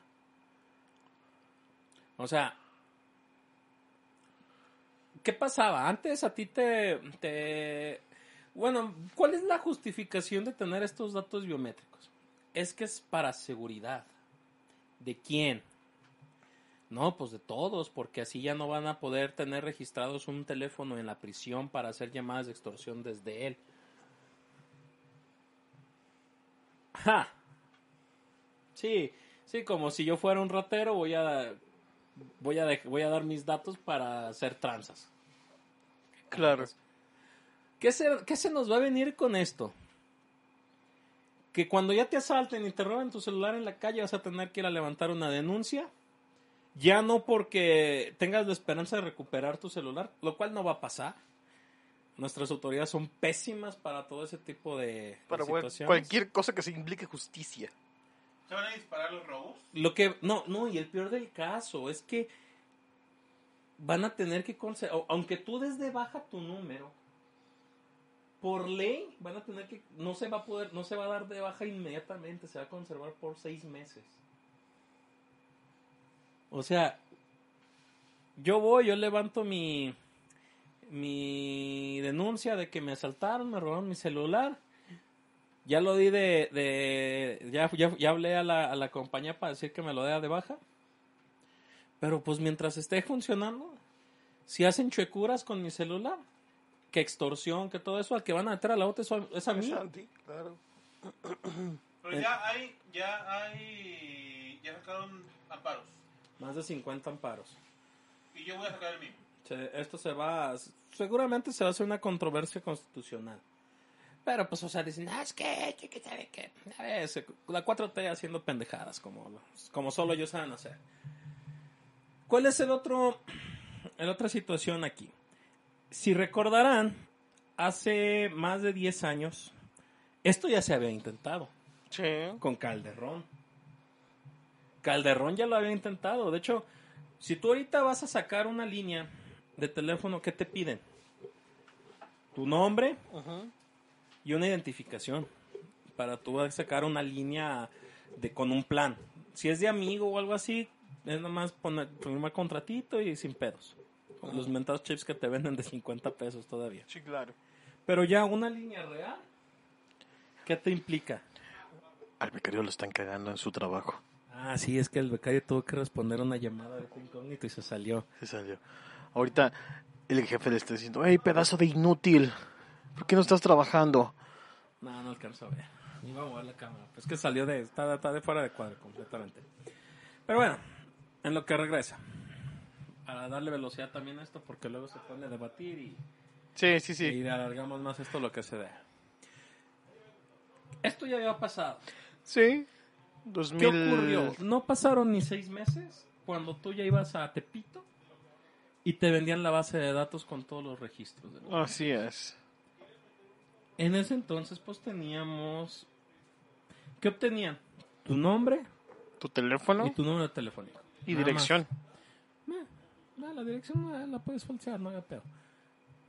O sea, ¿qué pasaba? Antes a ti te, te... Bueno, ¿cuál es la justificación de tener estos datos biométricos? Es que es para seguridad. ¿De quién? No, pues de todos, porque así ya no van a poder tener registrados un teléfono en la prisión para hacer llamadas de extorsión desde él. ¡Ja! Sí, sí, como si yo fuera un ratero, voy a voy a voy a dar mis datos para hacer tranzas. Claro. ¿Qué se, ¿Qué se nos va a venir con esto? Que cuando ya te asalten y te roben tu celular en la calle vas a tener que ir a levantar una denuncia. Ya no porque tengas la esperanza de recuperar tu celular, lo cual no va a pasar. Nuestras autoridades son pésimas para todo ese tipo de, Para situaciones. cualquier cosa que se implique justicia. ¿Se van a disparar los robos? Lo que no, no, y el peor del caso es que van a tener que aunque tú des de baja tu número, por ley van a tener que no se va a poder, no se va a dar de baja inmediatamente, se va a conservar por seis meses. O sea, yo voy, yo levanto mi mi denuncia de que me asaltaron, me robaron mi celular. Ya lo di de... de ya, ya, ya hablé a la, a la compañía para decir que me lo dé de baja. Pero pues mientras esté funcionando, si hacen chuecuras con mi celular, que extorsión, que todo eso, al que van a meter a la otra es a, es a mí. Santi, claro. (clears throat) Pero ya hay, ya hay, ya sacaron amparos. Más de 50 amparos. Y yo voy a sacar el mío. Se- esto se va, seguramente se va a hacer una controversia constitucional. Pero pues, o sea, dicen, ah, es que, que, que, sabe que, a ver, se- la 4T haciendo pendejadas como, como solo ellos saben hacer. ¿Cuál es el otro, la otra situación aquí? Si recordarán, hace más de 10 años, esto ya se había intentado Sí. con Calderón. Calderón ya lo había intentado. De hecho, si tú ahorita vas a sacar una línea de teléfono, ¿qué te piden? Tu nombre y una identificación para tú sacar una línea de con un plan. Si es de amigo o algo así, es nomás poner firmar contratito y sin pedos. Los mentados chips que te venden de 50 pesos todavía. Sí, claro. Pero ya una línea real, ¿qué te implica? Al becario lo están cagando en su trabajo. Ah, sí, es que el becario tuvo que responder una llamada de incógnito y se salió. Se salió. Ahorita el jefe le está diciendo, hey, pedazo de inútil. ¿Por qué no estás trabajando? No, no alcanzo a ver. Iba a mover la cámara. Es que salió de. Está, está de fuera de cuadro completamente. Pero bueno, en lo que regresa. Para darle velocidad también a esto, porque luego se pone a debatir y, Sí, sí, sí. y alargamos más esto lo que se dé. Esto ya había pasado. Sí. 2000... ¿Qué ocurrió? No pasaron ni seis meses cuando tú ya ibas a Tepito y te vendían la base de datos con todos los registros. del- Así es. En ese entonces, pues teníamos. ¿Qué obtenían? Tu nombre Tu teléfono y tu número telefónico. y Nada dirección. más. No, la dirección eh, la puedes falsear, no hay pedo.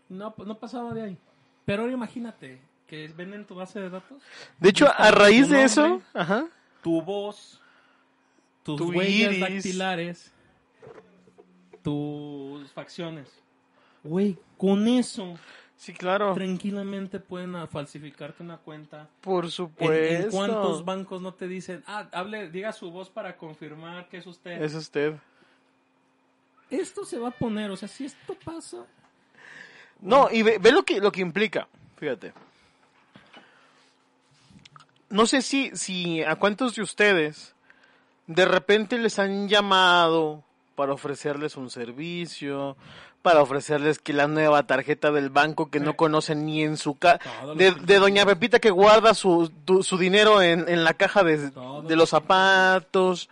No, no pasaba de ahí. Pero ahora imagínate, que ven en tu base de datos? De hecho, a raíz de eso, ajá, Tu voz, tus Tu huellas iris. dactilares, tus facciones. Güey, con eso sí, claro, tranquilamente pueden ah, falsificarte una cuenta. por ¿En, supuesto. en cuántos bancos no te dicen, ah, hable, diga su voz para confirmar que es usted? Es usted. Esto se va a poner, o sea, si esto pasa, No, y ve, lo que lo que implica, fíjate. No sé si, si a cuántos de ustedes de repente les han llamado para ofrecerles un servicio, para ofrecerles que la nueva tarjeta del banco que no conocen ni en su casa, de, doña Pepita que guarda su, tu- su dinero en, en la caja de, de lo los zapatos.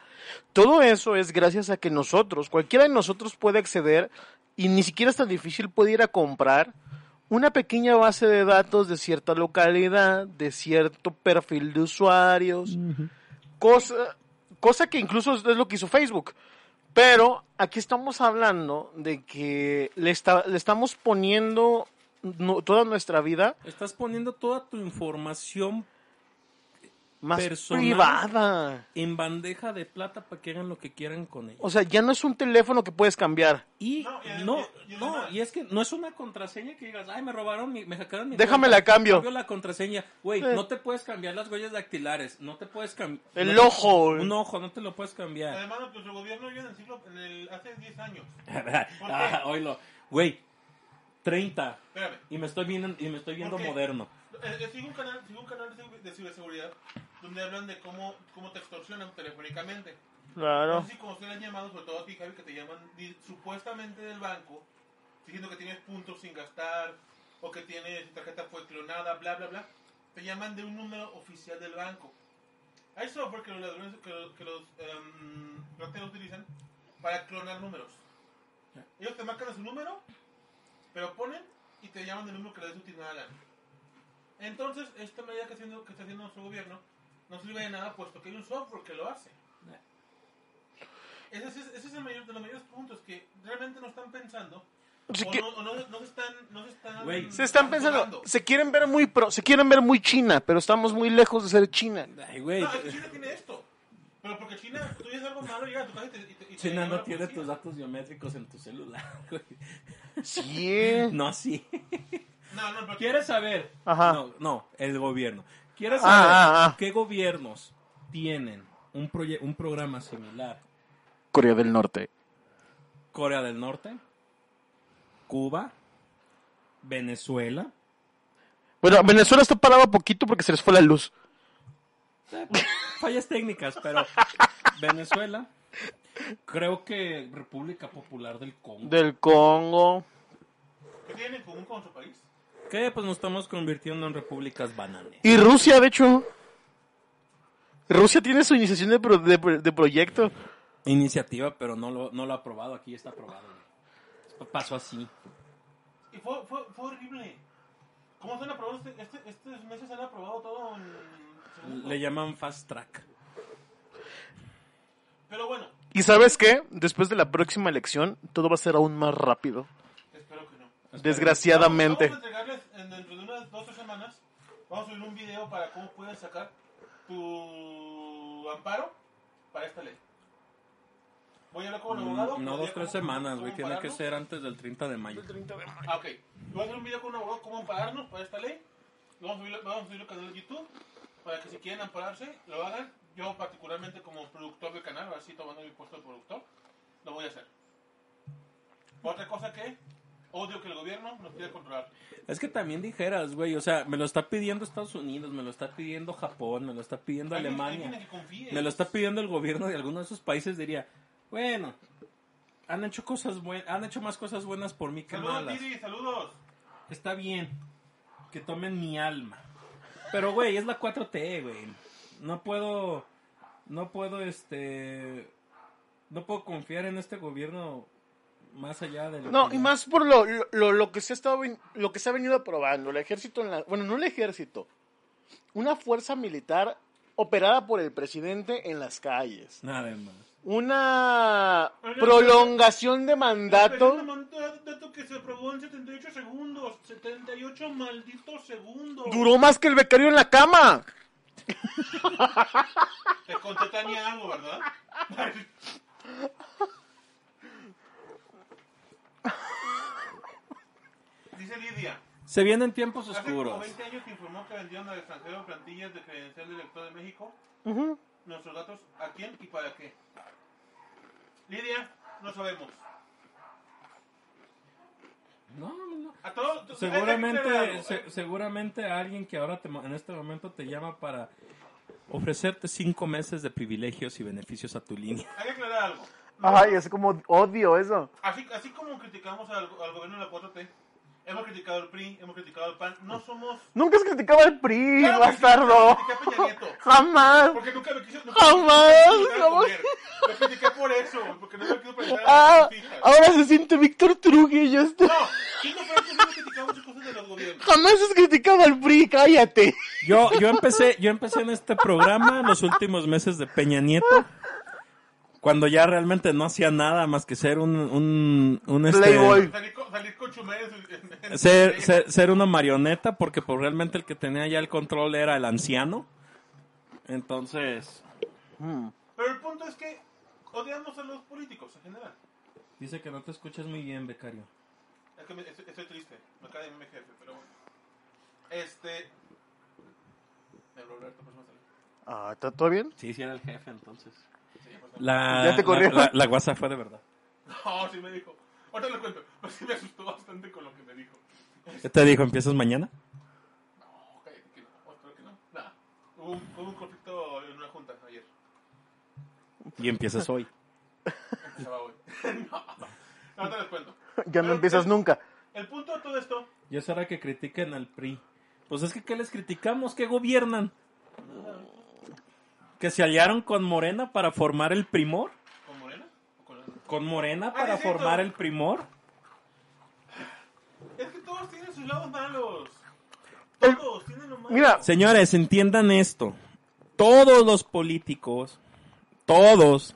Todo eso es gracias a que nosotros, cualquiera de nosotros puede acceder y ni siquiera es tan difícil puede ir a comprar una pequeña base de datos de cierta localidad, de cierto perfil de usuarios, cosa, cosa que incluso es lo que hizo Facebook. Pero aquí estamos hablando de que le, está, le estamos poniendo toda nuestra vida estás poniendo toda tu información más Personal. privada. en bandeja de plata para que hagan lo que quieran con ella. O sea, ya no es un teléfono que puedes cambiar. Y No, y- no, y- y no, y es que no es una contraseña que digas, ay, me robaron, mi, me hackearon mi Déjame cuenta, la cambio". Cambio la contraseña. Güey, Sí. no te puedes cambiar las huellas dactilares, no te puedes cambiar. El ojo, güey. Un ojo, no te lo puedes cambiar. Además, nuestro gobierno vive en el siglo, en el, hace 10 años. (laughs) Ah, oílo. Güey, 30. Espérame. Y me estoy viendo, y me estoy viendo moderno. Eh, eh, sigo un canal, sigo un canal de ciberseguridad donde hablan de cómo, cómo te extorsionan telefónicamente. No Claro. sé si como ustedes han llamado, sobre todo a ti, Javi, que te llaman supuestamente del banco, diciendo que tienes puntos sin gastar, o que tienes, tu tarjeta fue clonada, bla, bla, bla. Te llaman de un número oficial del banco. Hay software que los ladrones, que, los- que los em, rateros utilizan para clonar números. Ellos te marcan su número, pero ponen y te llaman del número que les gana. Entonces, esta medida que, haciendo, que está haciendo nuestro gobierno no sirve de nada, puesto que hay un software que lo hace. Ese, es- ese es el mayor de los mayores puntos que realmente no están pensando. O que- no, o no, no se están. No se están, Güey, Se están pensando, se quieren ver muy pro, se quieren ver muy China, pero estamos muy lejos de ser China. Ay, güey. No, es que China tiene esto. Pero porque China, tú dices algo malo, llega a tu casa y te. y te- y te China llama no tiene tus datos biométricos en tu celular, (laughs) güey. Sí. No, sí. No, no, pero. ¿Quieres saber? Ajá. No, no, el gobierno. ¿Quieres Ah, saber ah, ah. qué gobiernos tienen un, proye- un programa similar? Corea del Norte. Corea del Norte, Cuba, Venezuela. Bueno, Venezuela está parado poquito porque se les fue la luz. Eh, Fallas técnicas, pero (laughs) Venezuela. Creo que República Popular del Congo. Del Congo. ¿Qué tienen en común con su país? Pues nos estamos convirtiendo en repúblicas bananes. Y Rusia, de hecho. Rusia tiene su iniciación de, pro- de, de proyecto. Iniciativa, pero no lo, no lo ha aprobado. Aquí está aprobado. güey. Pasó así. Y fue, fue, fue horrible. ¿Cómo se han aprobado? Este, este, estos meses se han aprobado todo en. Le llaman fast track. Pero bueno, Y sabes qué? Después de la próxima elección, todo va a ser aún más rápido. espero que no. Desgraciadamente. Vamos en, dentro de unas dos o tres semanas. Vamos a subir un video para cómo puedes sacar tu amparo para esta ley. Voy a hablar con el abogado. Mm, No nos dos, tres semanas, güey. Tiene que ser antes del 30 de mayo. Ah, ok. Voy a hacer un video con un abogado cómo ampararnos para esta ley. Vamos a subirlo, vamos a subirlo al canal de YouTube para que si quieren ampararse, lo hagan. Yo particularmente como productor del canal, así tomando mi puesto de productor, lo voy a hacer. Otra cosa que odio que el gobierno nos quiera controlar. Es que también dijeras, güey, o sea, me lo está pidiendo Estados Unidos, me lo está pidiendo Japón, me lo está pidiendo Alguien- Alemania, que me lo está pidiendo el gobierno de alguno de esos países, diría, bueno, han hecho cosas buenas, han hecho más cosas buenas por mí que Saludos, malas. Tiri, saludos. Está bien que tomen mi alma. Pero, güey, es la 4T, güey. No puedo, no puedo, este, no puedo confiar en este gobierno más allá de lo No, que- y más por lo, lo, lo que se ha estado, ven- lo que se ha venido aprobando. El ejército, en la, bueno, no el ejército, una fuerza militar operada por el presidente en las calles. Nada más. una Oiga, prolongación de El mandato. mandato que se aprobó en 78 segundos. 78 malditos segundos. Duró más que el becario en la cama. Te conté Tania algo, ¿verdad? (laughs) Dice Lidia. Se vienen tiempos Hace como oscuros. 20 años que informó que vendieron al extranjero plantillas de credencial del elector de México. Ujú. Nuestros datos, ¿a quién y para qué? Lidia, no sabemos. No, no. A que Seguramente, se- ¿eh? seguramente alguien que ahora te en este momento te llama para ofrecerte cinco meses de privilegios y beneficios a tu línea. Hay que aclarar algo. Ay, es como odio eso. Así, así como criticamos al, al gobierno de la 4T, hemos criticado al PRI, hemos criticado al PAN, no somos... Nunca has criticado al PRI, Claro que sí, bastardo. critiqué a Peña Nieto. Jamás. Porque nunca me quiso... Nunca Jamás, me quiso jamás. comer. Lo critiqué por eso, porque no me quiso presentar a Ah, las hijas. ahora se siente Víctor Trujillo. Este. No, cinco francos no criticamos muchas cosas de los gobiernos. Jamás has criticado al PRI, cállate. Yo, yo empecé, yo empecé en este programa los últimos meses de Peña Nieto, cuando ya realmente no hacía nada más que ser un, un, un, este, Playboy. Salir con, salir con Chumel en su- en- en- ser, ser, ser una marioneta, porque pues realmente el que tenía ya el control era el anciano. Entonces, Pero el punto es que odiamos a los políticos en general. dice que no te escuchas muy bien, becario. Es que me- estoy, estoy triste, me cae mi jefe, pero bueno. Este... Me habló Roberto, pues no. Ah, ¿está todo bien? Sí, sí era el jefe entonces. Pues no. La, ¿Ya te la, la- la WhatsApp fue de verdad. No, sí me dijo. Ahorita le cuento. Pero sí me asustó bastante con lo que me dijo. ¿Qué te dijo? ¿Empiezas mañana? No, cállate que no. Oh, creo que no. Nada. Hubo un, hubo un conflicto en una junta ayer. Y empiezas hoy. Empezaba hoy. (laughs) no. Ahorita les cuento. Ya no Pero empiezas el- nunca. El punto de todo esto. Y es hora que critiquen al PRI. Pues es que ¿qué les criticamos? ¿Qué gobiernan? Que se aliaron con Morena para formar el primor. ¿Con Morena? ¿O con Morena Ah, para formar el primor. Es que todos tienen sus lados malos. El- Todos tienen lo malo. Mira, Señores, entiendan esto. Todos los políticos, todos,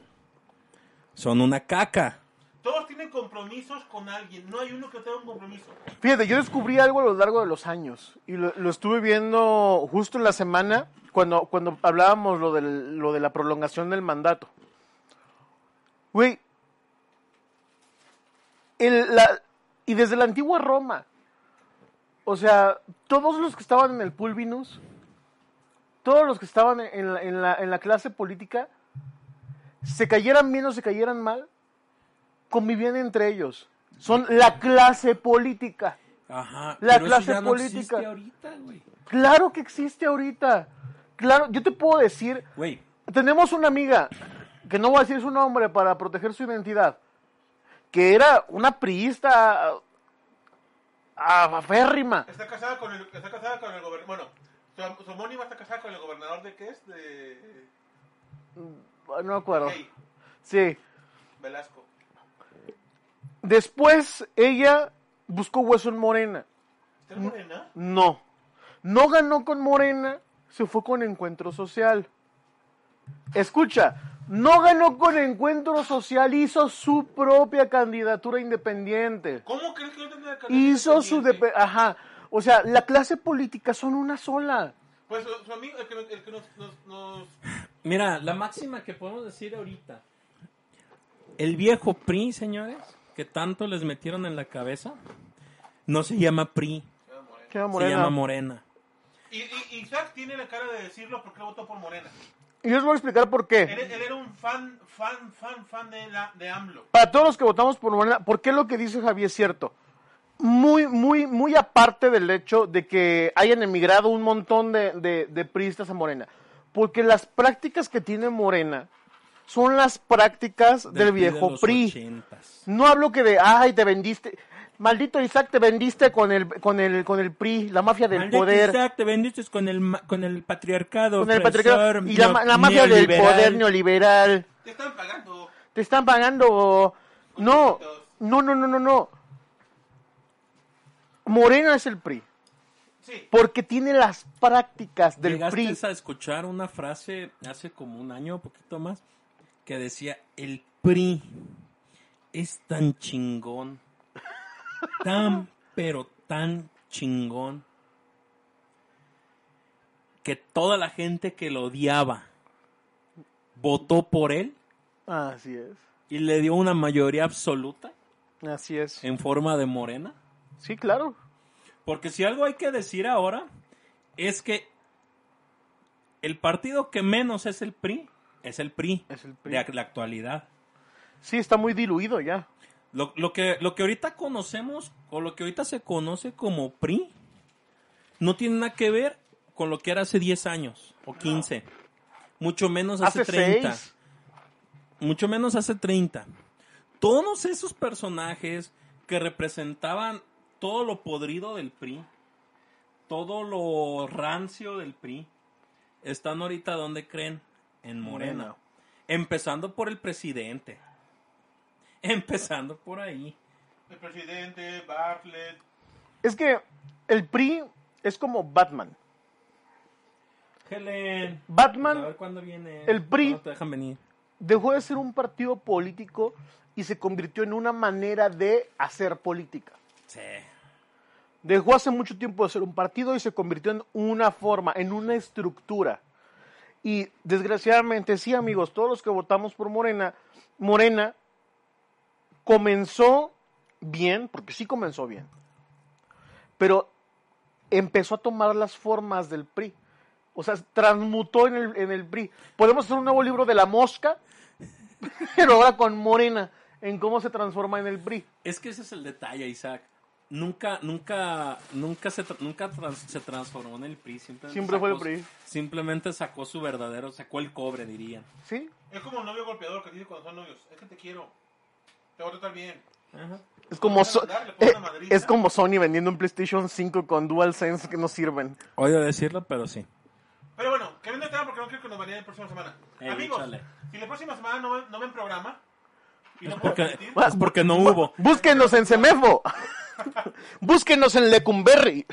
son una caca. Todos tienen compromisos con alguien. No hay uno que tenga un compromiso. Fíjate, yo descubrí algo a lo largo de los años y lo, lo estuve viendo justo en la semana cuando, cuando hablábamos lo, del, lo de la prolongación del mandato. Güey, el- la- y desde la antigua Roma, o sea, todos los que estaban en el Pulvinus, todos los que estaban en la, en la- en la clase política, se cayeran bien o se cayeran mal, convivían entre ellos. Son la clase política. Ajá. La pero eso clase ya no política. existe ahorita, güey. Claro que existe ahorita. Claro, yo te puedo decir, Güey, tenemos una amiga, que no voy a decir su nombre para proteger su identidad, que era una priista ah, aférrima. Está casada con el, está casada con el gobernador. Bueno, su, su homónima está casada con el gobernador de qué es? De. No me acuerdo. Gay, Sí. Velasco. Después ella buscó hueso en Morena. ¿Está en Morena? No. No ganó con Morena, se fue con Encuentro Social. Escucha, no ganó con Encuentro Social, hizo su propia candidatura independiente. ¿Cómo crees que no tendrá candidato Hizo su... depe- Ajá. O sea, la clase política son una sola. Pues su, amigo, el que, nos- el que nos, nos, nos- mira, la máxima que podemos decir ahorita. El viejo PRI, señores, que tanto les metieron en la cabeza, no se llama PRI, Queda se Morena. llama Morena. Y, y Isaac tiene la cara de decirlo porque votó por Morena. Y yo les voy a explicar por qué. Él, él era un fan, fan, fan, fan de, la, de AMLO. Para todos los que votamos por Morena, ¿por qué lo que dice Javier es cierto? Muy, muy, muy aparte del hecho de que hayan emigrado un montón de, de, de priistas a Morena. Porque las prácticas que tiene Morena son las prácticas del, viejo PRI. ochentas. No hablo que de, ay, te vendiste. Maldito Isaac, te vendiste con el, con el, con el PRI, la mafia del Maldito poder. Isaac, te vendiste con el, con el patriarcado. Con el patriarcado y la, la mafia del poder neoliberal. Te están pagando. Te están pagando. No, no, no, no, no, no. Morena es el PRI. Sí. Porque tiene las prácticas del ¿Llegaste PRI. a escuchar una frase hace como un año o poquito más? Que decía, el PRI es tan chingón, tan, pero tan chingón, que toda la gente que lo odiaba votó por él Así es. y le dio una mayoría absoluta Así es. en forma de morena. Sí, claro. Porque si algo hay que decir ahora es que el partido que menos es el PRI es el PRI, Es el PRI. de la actualidad. Sí, está muy diluido ya. Lo, lo que, lo que ahorita conocemos o lo que ahorita se conoce como PRI no tiene nada que ver con lo que era hace 10 años o 15. Mucho menos hace, Hace 30. seis. Mucho menos hace 30. Todos esos personajes que representaban todo lo podrido del PRI, todo lo rancio del PRI, están ahorita donde creen? En Morena. Morena. Empezando por el presidente. Empezando por ahí. El presidente, Bartlett. Es que el PRI es como Batman. Helen. Batman a ver cuándo viene. el PRI. ¿Cuándo te dejan venir? dejó de ser un partido político y se convirtió en una manera de hacer política. Sí. Dejó hace mucho tiempo de ser un partido y se convirtió en una forma, en una estructura. Y desgraciadamente, sí, amigos, todos los que votamos por Morena, Morena comenzó bien, porque sí comenzó bien, pero empezó a tomar las formas del PRI. O sea, transmutó en el, en el PRI. Podemos hacer un nuevo libro de la mosca, (laughs) pero ahora con Morena, en cómo se transforma en el PRI. Es que ese es el detalle, Isaac. Nunca, nunca, nunca se, tra- nunca trans- se transformó en el PRI. Simplemente Siempre fue el PRI. Simplemente sacó su verdadero, sacó el cobre, dirían. ¿Sí? Es como el novio golpeador que dice cuando son novios. Es que te quiero. Te voy a tratar bien. Ajá. Es como, So- eh, es como Sony vendiendo un PlayStation 5 con DualSense que no sirven. Odio decirlo, pero sí. Pero bueno, que venga el tema porque no quiero que nos baneen la próxima semana. Ey, Amigos, échale. si la próxima semana no, ven- no ven programa, y no puedo Porque, es no hubo. Búsquenos en Semefo. Búsquenos en Lecumberri.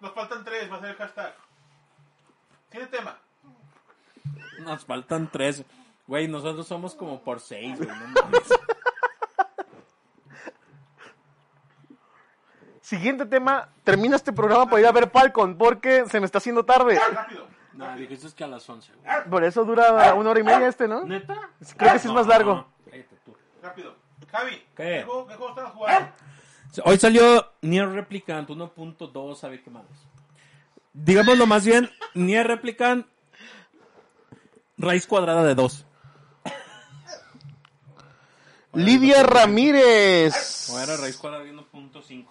nos faltan tres, va a ser el hashtag. Tiene tema. Nos faltan tres. Güey, nosotros somos como por seis, güey. no mames. Siguiente tema. Termina este programa para ir a ver Falcon porque se me está haciendo tarde. Rápido. No, dijiste que a las once, güey. Por eso dura una hora y media este, ¿no? ¿Neta? Creo que sí es más largo. No, cállate tú. Rápido. Javi, ¿Qué? juego, ¿qué juego estabas jugando? Hoy salió Nier Replicant 1.2, sabe qué más. Digámoslo más bien, Nier Replicant raíz cuadrada de 2. Lidia Ramírez. O era raíz cuadrada de 1.5.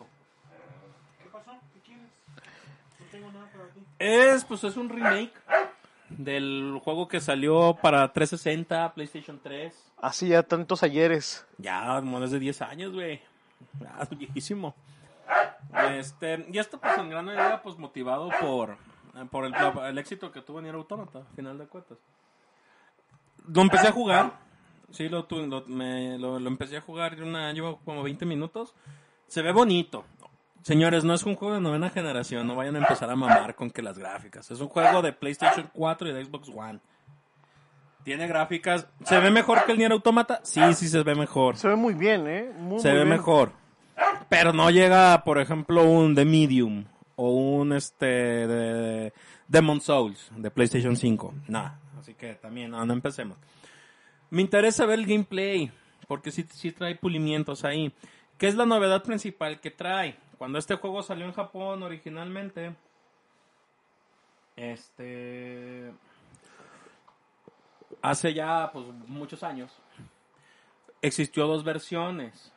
¿Qué pasó? ¿Qué quieres? No tengo nada para ti. Es, pues es un remake del juego que salió para 360, PlayStation 3. Así ya tantos ayeres. Ya, más de 10 años, güey. Viejísimo. Este, y esto pues en gran medida pues motivado por, por el, éxito que tuvo Nier Automata, a final de cuentas. Lo empecé a jugar, sí, lo, lo, me- lo empecé a jugar, una, llevo como 20 minutos. Se ve bonito. Señores, no es un juego de novena generación, no vayan a empezar a mamar con que las gráficas. Es un juego de PlayStation 4 y de Xbox One. Tiene gráficas. ¿Se ve mejor que el Nier Automata? Sí, sí se ve mejor. Se ve muy bien, ¿eh? Muy, se muy ve bien. mejor. Pero no llega, por ejemplo, un The Medium o un este de Demon Souls de PlayStation 5. Nada. Así que también, no, no empecemos. Me interesa ver el gameplay, porque sí, sí trae pulimientos ahí. ¿Qué es la novedad principal que trae? Cuando este juego salió en Japón originalmente, este, hace ya pues muchos años, existió dos versiones.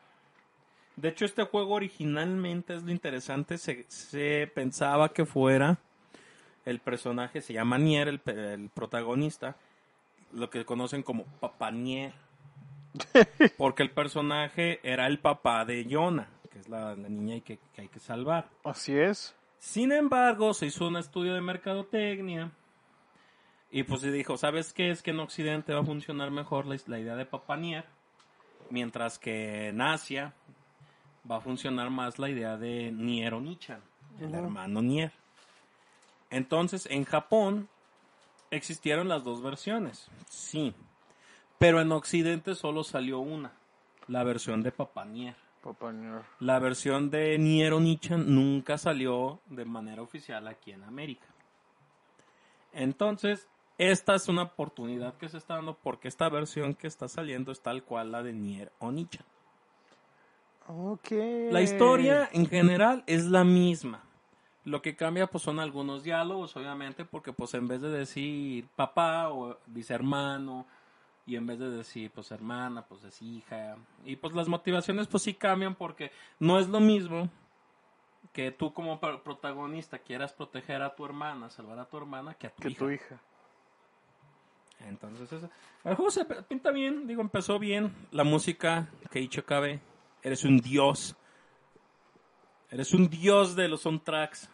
De hecho, este juego originalmente es lo interesante. Se, se pensaba que fuera el personaje, se llama Nier, el, protagonista, lo que conocen como Papá Nier. (laughs) Porque el personaje era el papá de Yona, que es la, la niña que, que hay que salvar. Así es. Sin embargo, se hizo un estudio de mercadotecnia y pues se dijo, ¿sabes qué? Es que en Occidente va a funcionar mejor la, la idea de Papá Nier, mientras que en Asia va a funcionar más la idea de Nier Onichan, el hermano Nier. Entonces, en Japón existieron las dos versiones, sí. Pero en Occidente solo salió una, la versión de Papá Nier. Papá Nier. La versión de Nier Onichan nunca salió de manera oficial aquí en América. Entonces, esta es una oportunidad que se está dando porque esta versión que está saliendo es tal cual la de Nier Onichan. Ok. La historia en general es la misma. Lo que cambia pues son algunos diálogos, obviamente, porque pues en vez de decir papá o dice hermano y en vez de decir pues hermana, pues es hija. Y pues las motivaciones pues sí cambian porque no es lo mismo que tú como pro- protagonista quieras proteger a tu hermana, salvar a tu hermana que a tu Que hija. tu hija. Entonces, eso- el juego se pinta bien, digo, empezó bien. La música, Keiichi Okabe, eres un dios. Eres un dios de los soundtracks.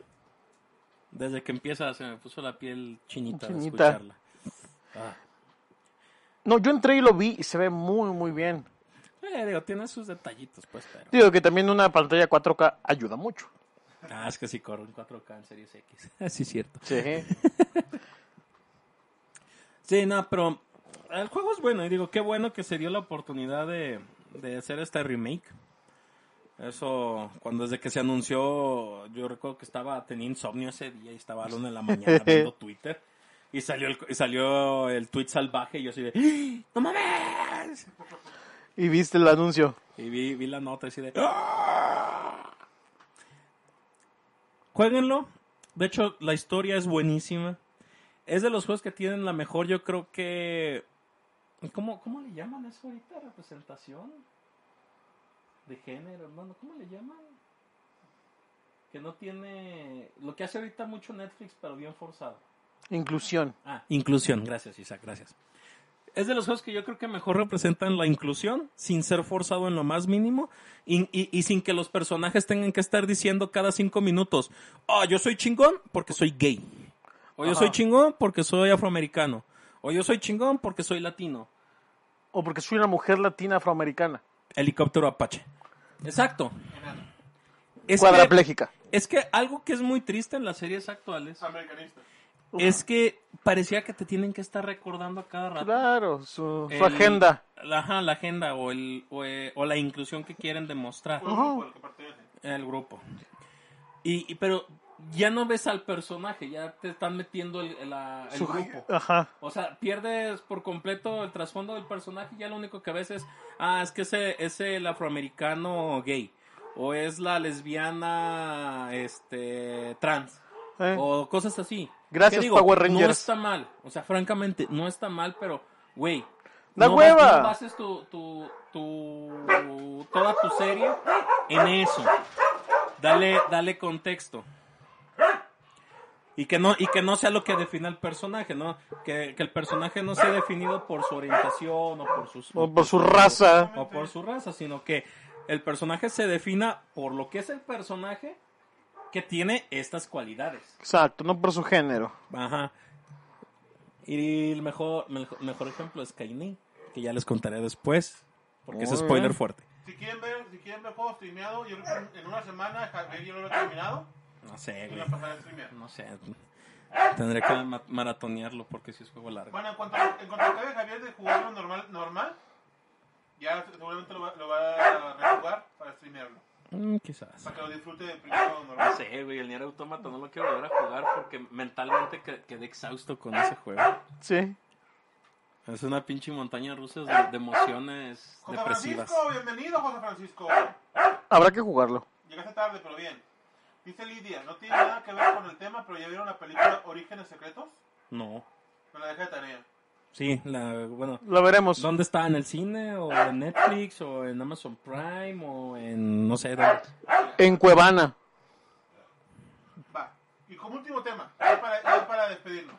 Desde que empieza se me puso la piel chinita, de Chinita. escucharla. Ah. No, yo entré y lo vi y se ve muy, muy bien. Eh, digo, tiene sus detallitos, pues, pero... Digo que también una pantalla 4K ayuda mucho. Ah, es que sí corre en 4K en Series X. (laughs) sí, es cierto. Sí. (laughs) Sí, no, pero el juego es bueno y digo, qué bueno que se dio la oportunidad de, de hacer este remake. Eso, cuando desde que se anunció, yo recuerdo que estaba, tenía insomnio ese día y estaba a la una de la mañana (laughs) viendo Twitter. Y salió el, y salió el tweet salvaje y yo así de, ¡Ah! ¡No mames! y viste el anuncio. Y vi, vi la nota así de... ¡Ah! Jueguenlo. De hecho, la historia es buenísima. Es de los juegos que tienen la mejor, yo creo que... ¿Cómo, cómo le llaman eso ahorita? ¿Representación? ¿De género? No, no, ¿cómo le llaman? Que no tiene... Lo que hace ahorita mucho Netflix, pero bien forzado. Inclusión. Ah, inclusión. Gracias, Isaac, gracias. Es de los juegos que yo creo que mejor representan la inclusión, sin ser forzado en lo más mínimo, y, y- y sin que los personajes tengan que estar diciendo cada cinco minutos, oh, yo soy chingón porque soy gay. O yo Ajá. soy chingón porque soy afroamericano. O yo soy chingón porque soy latino. O porque soy una mujer latina afroamericana. Helicóptero Apache. Exacto. Es que, Cuadraplégica. es que algo que es muy triste en las series actuales Americanista. es que parecía que te tienen que estar recordando a cada rato. Claro, su, agenda. Ajá, la agenda o, el, o, eh, o la inclusión que quieren demostrar Por el grupo el y- pero ya no ves al personaje, ya te están metiendo el, el- la- grupo. Ajá. O sea, pierdes por completo el trasfondo del personaje ya lo único que ves es, ah, es que ese es el afroamericano gay. O es la lesbiana este trans. Eh. O cosas así. Gracias, ¿Qué Power No Rangers. está mal. O sea, francamente, no está mal, pero, güey. ¡Da no hueva! no bases tu, tu, tu- toda tu serie en eso. Dale, dale contexto. Y que no, y que no sea lo que define al personaje, ¿no? Que, que el personaje no sea definido por su orientación o por sus O por su raza. o por su raza, sino que el personaje se defina por lo que es el personaje que tiene estas cualidades. Exacto, no por su género. Ajá. Y el mejor, mejor, mejor ejemplo es Kaini, que ya les contaré después, porque es Muy spoiler bien. fuerte. Si quieren ver, si quieren ver juegos streameados, yo creo que en una semana Javier ya lo he terminado No sé, güey. No sé. Tendré que ma- maratonearlo porque si es juego largo. Bueno, en cuanto, en cuanto acabe Javier de jugarlo normal, normal ya seguramente lo va, lo va a rejugar para streamearlo. Mm, quizás. Para que lo disfrute de primero No normal. sé, güey, el Nier Automata no lo quiero volver a jugar porque mentalmente que- quedé exhausto con ese juego. Sí. Es una pinche montaña rusa de, de emociones José depresivas. Francisco, bienvenido José Francisco. Habrá que jugarlo. Llegaste tarde, pero bien. Dice Lidia, no tiene nada que ver con el tema, pero ya vieron la película Orígenes Secretos. No. Me la dejé de tarea. Sí, la, bueno, Lo veremos. ¿Dónde está? ¿En el cine? ¿O en Netflix? ¿O en Amazon Prime? ¿O en no sé dónde? En Cuevana. Va. Y como último tema, ya para, ya para despedirnos.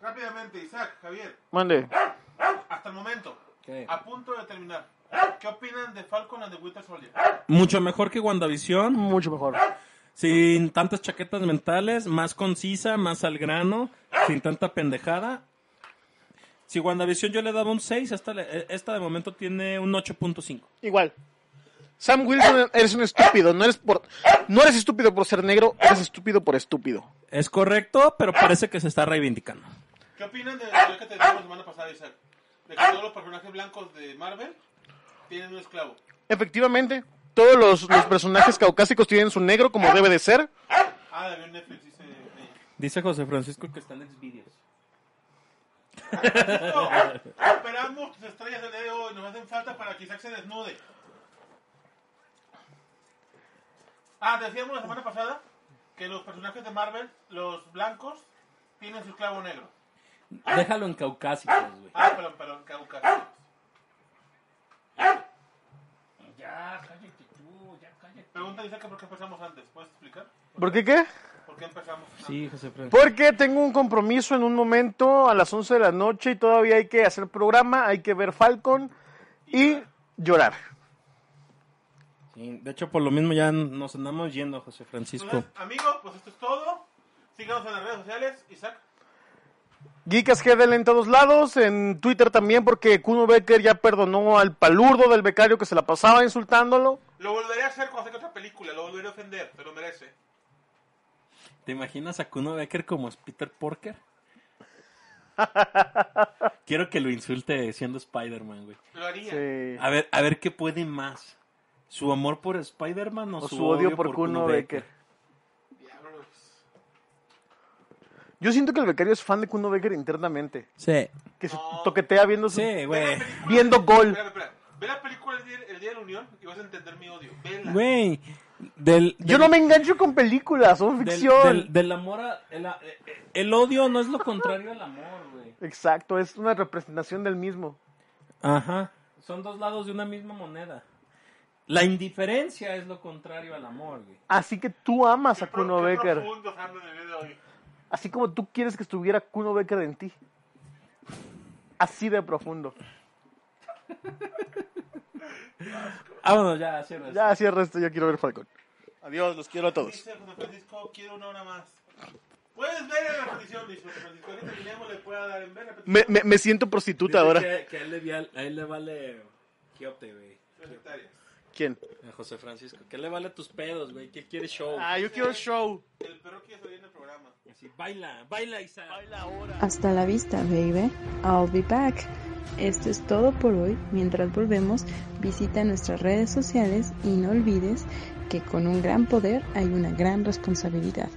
Rápidamente, Isaac, Javier, Mande. hasta el momento, ¿Qué? a punto de terminar. ¿Qué opinan de Falcon and the Winter Soldier? Mucho mejor que WandaVision, Mucho mejor. sin tantas chaquetas mentales, más concisa, más al grano, sin tanta pendejada. Si WandaVision yo le daba un 6, esta, le- esta de momento tiene un 8.5. Igual. Sam Wilson, eres un estúpido. No eres, por, no eres estúpido por ser negro, eres estúpido por estúpido. Es correcto, pero parece que se está reivindicando. ¿Qué opinan de lo que te dijimos la semana pasada, Isaac? de que todos los personajes blancos de Marvel tienen un esclavo. Efectivamente, todos los, los personajes caucásicos tienen su negro como debe de ser. Ah, de Netflix dice. Dice José Francisco que están en Xvideos. Francisco, (laughs) esperamos tus estrellas del día de hoy. Nos hacen falta para que Isaac se desnude. Ah, decíamos la semana pasada que los personajes de Marvel, los blancos, tienen su esclavo negro. Déjalo en caucásicos, güey. Ah, perdón, perdón, caucásicos. Ya, cállate tú, ya cállate. Pregunta Isaac que por qué empezamos antes. ¿Puedes explicar? ¿Por qué qué? ¿Por qué empezamos? Sí, José Francisco. Porque tengo un compromiso en un momento a las 11 de la noche y todavía hay que hacer programa, hay que ver Falcon y llorar. Sí, de hecho, por lo mismo ya nos andamos yendo, José Francisco. Entonces, amigos, pues esto es todo. Síganos en las redes sociales. Isaac. Geekas GDL en todos lados, en Twitter también porque Kuno Becker ya perdonó al palurdo del becario que se la pasaba insultándolo. Lo volveré a hacer cuando saque otra película. Lo volveré a ofender. Se lo merece. ¿Te imaginas a Kuno Becker como es Peter Porker? (laughs) Quiero que lo insulte siendo Spider-Man, güey. Lo haría. Sí. A ver, a ver qué puede más. ¿Su amor por Spider-Man o, O su odio por Kuno Becker. Yo siento que el becario es fan de Kuno Becker internamente. Sí. Que se No. toquetea viendo su... Sí, güey. Viendo Gol. Espera, espera. Ve la película el día, el día de la Unión y vas a entender mi odio. Vela. Güey. Del, Yo del- no me engancho con películas, son del, ficción. del- del amor a- el, el odio no es lo contrario al amor, güey. Exacto, es una representación del mismo. Ajá. Son dos lados de una misma moneda. La indiferencia es lo contrario al amor, güey. Así que tú amas a pro- Kuno qué Becker. profundos andan en el día de hoy. Así como tú quieres que estuviera Kuno Becker en ti. Así de profundo. Vámonos, ya, cierra. Ya cierra esto, yo quiero ver Falcon. Adiós, los quiero a todos. Dice José Francisco, quiero una hora más. Puedes ver en la repetición, dice José Francisco. Que terminemos, le pueda dar en ver repetición. Me, me, me siento prostituta ahora. Que, que a, él le, vi- a él le vale... Quiote, güey. Secretarias. ¿Quién? A José Francisco. ¿Qué le vale tus pedos, güey? ¿Qué quiere show? Ah, yo quiero show. El perro quiere salir en el programa. Así, baila, baila, Isa. Hasta la vista, baby. I'll be back. Esto es todo por hoy. Mientras volvemos, visita nuestras redes sociales y no olvides que con un gran poder hay una gran responsabilidad.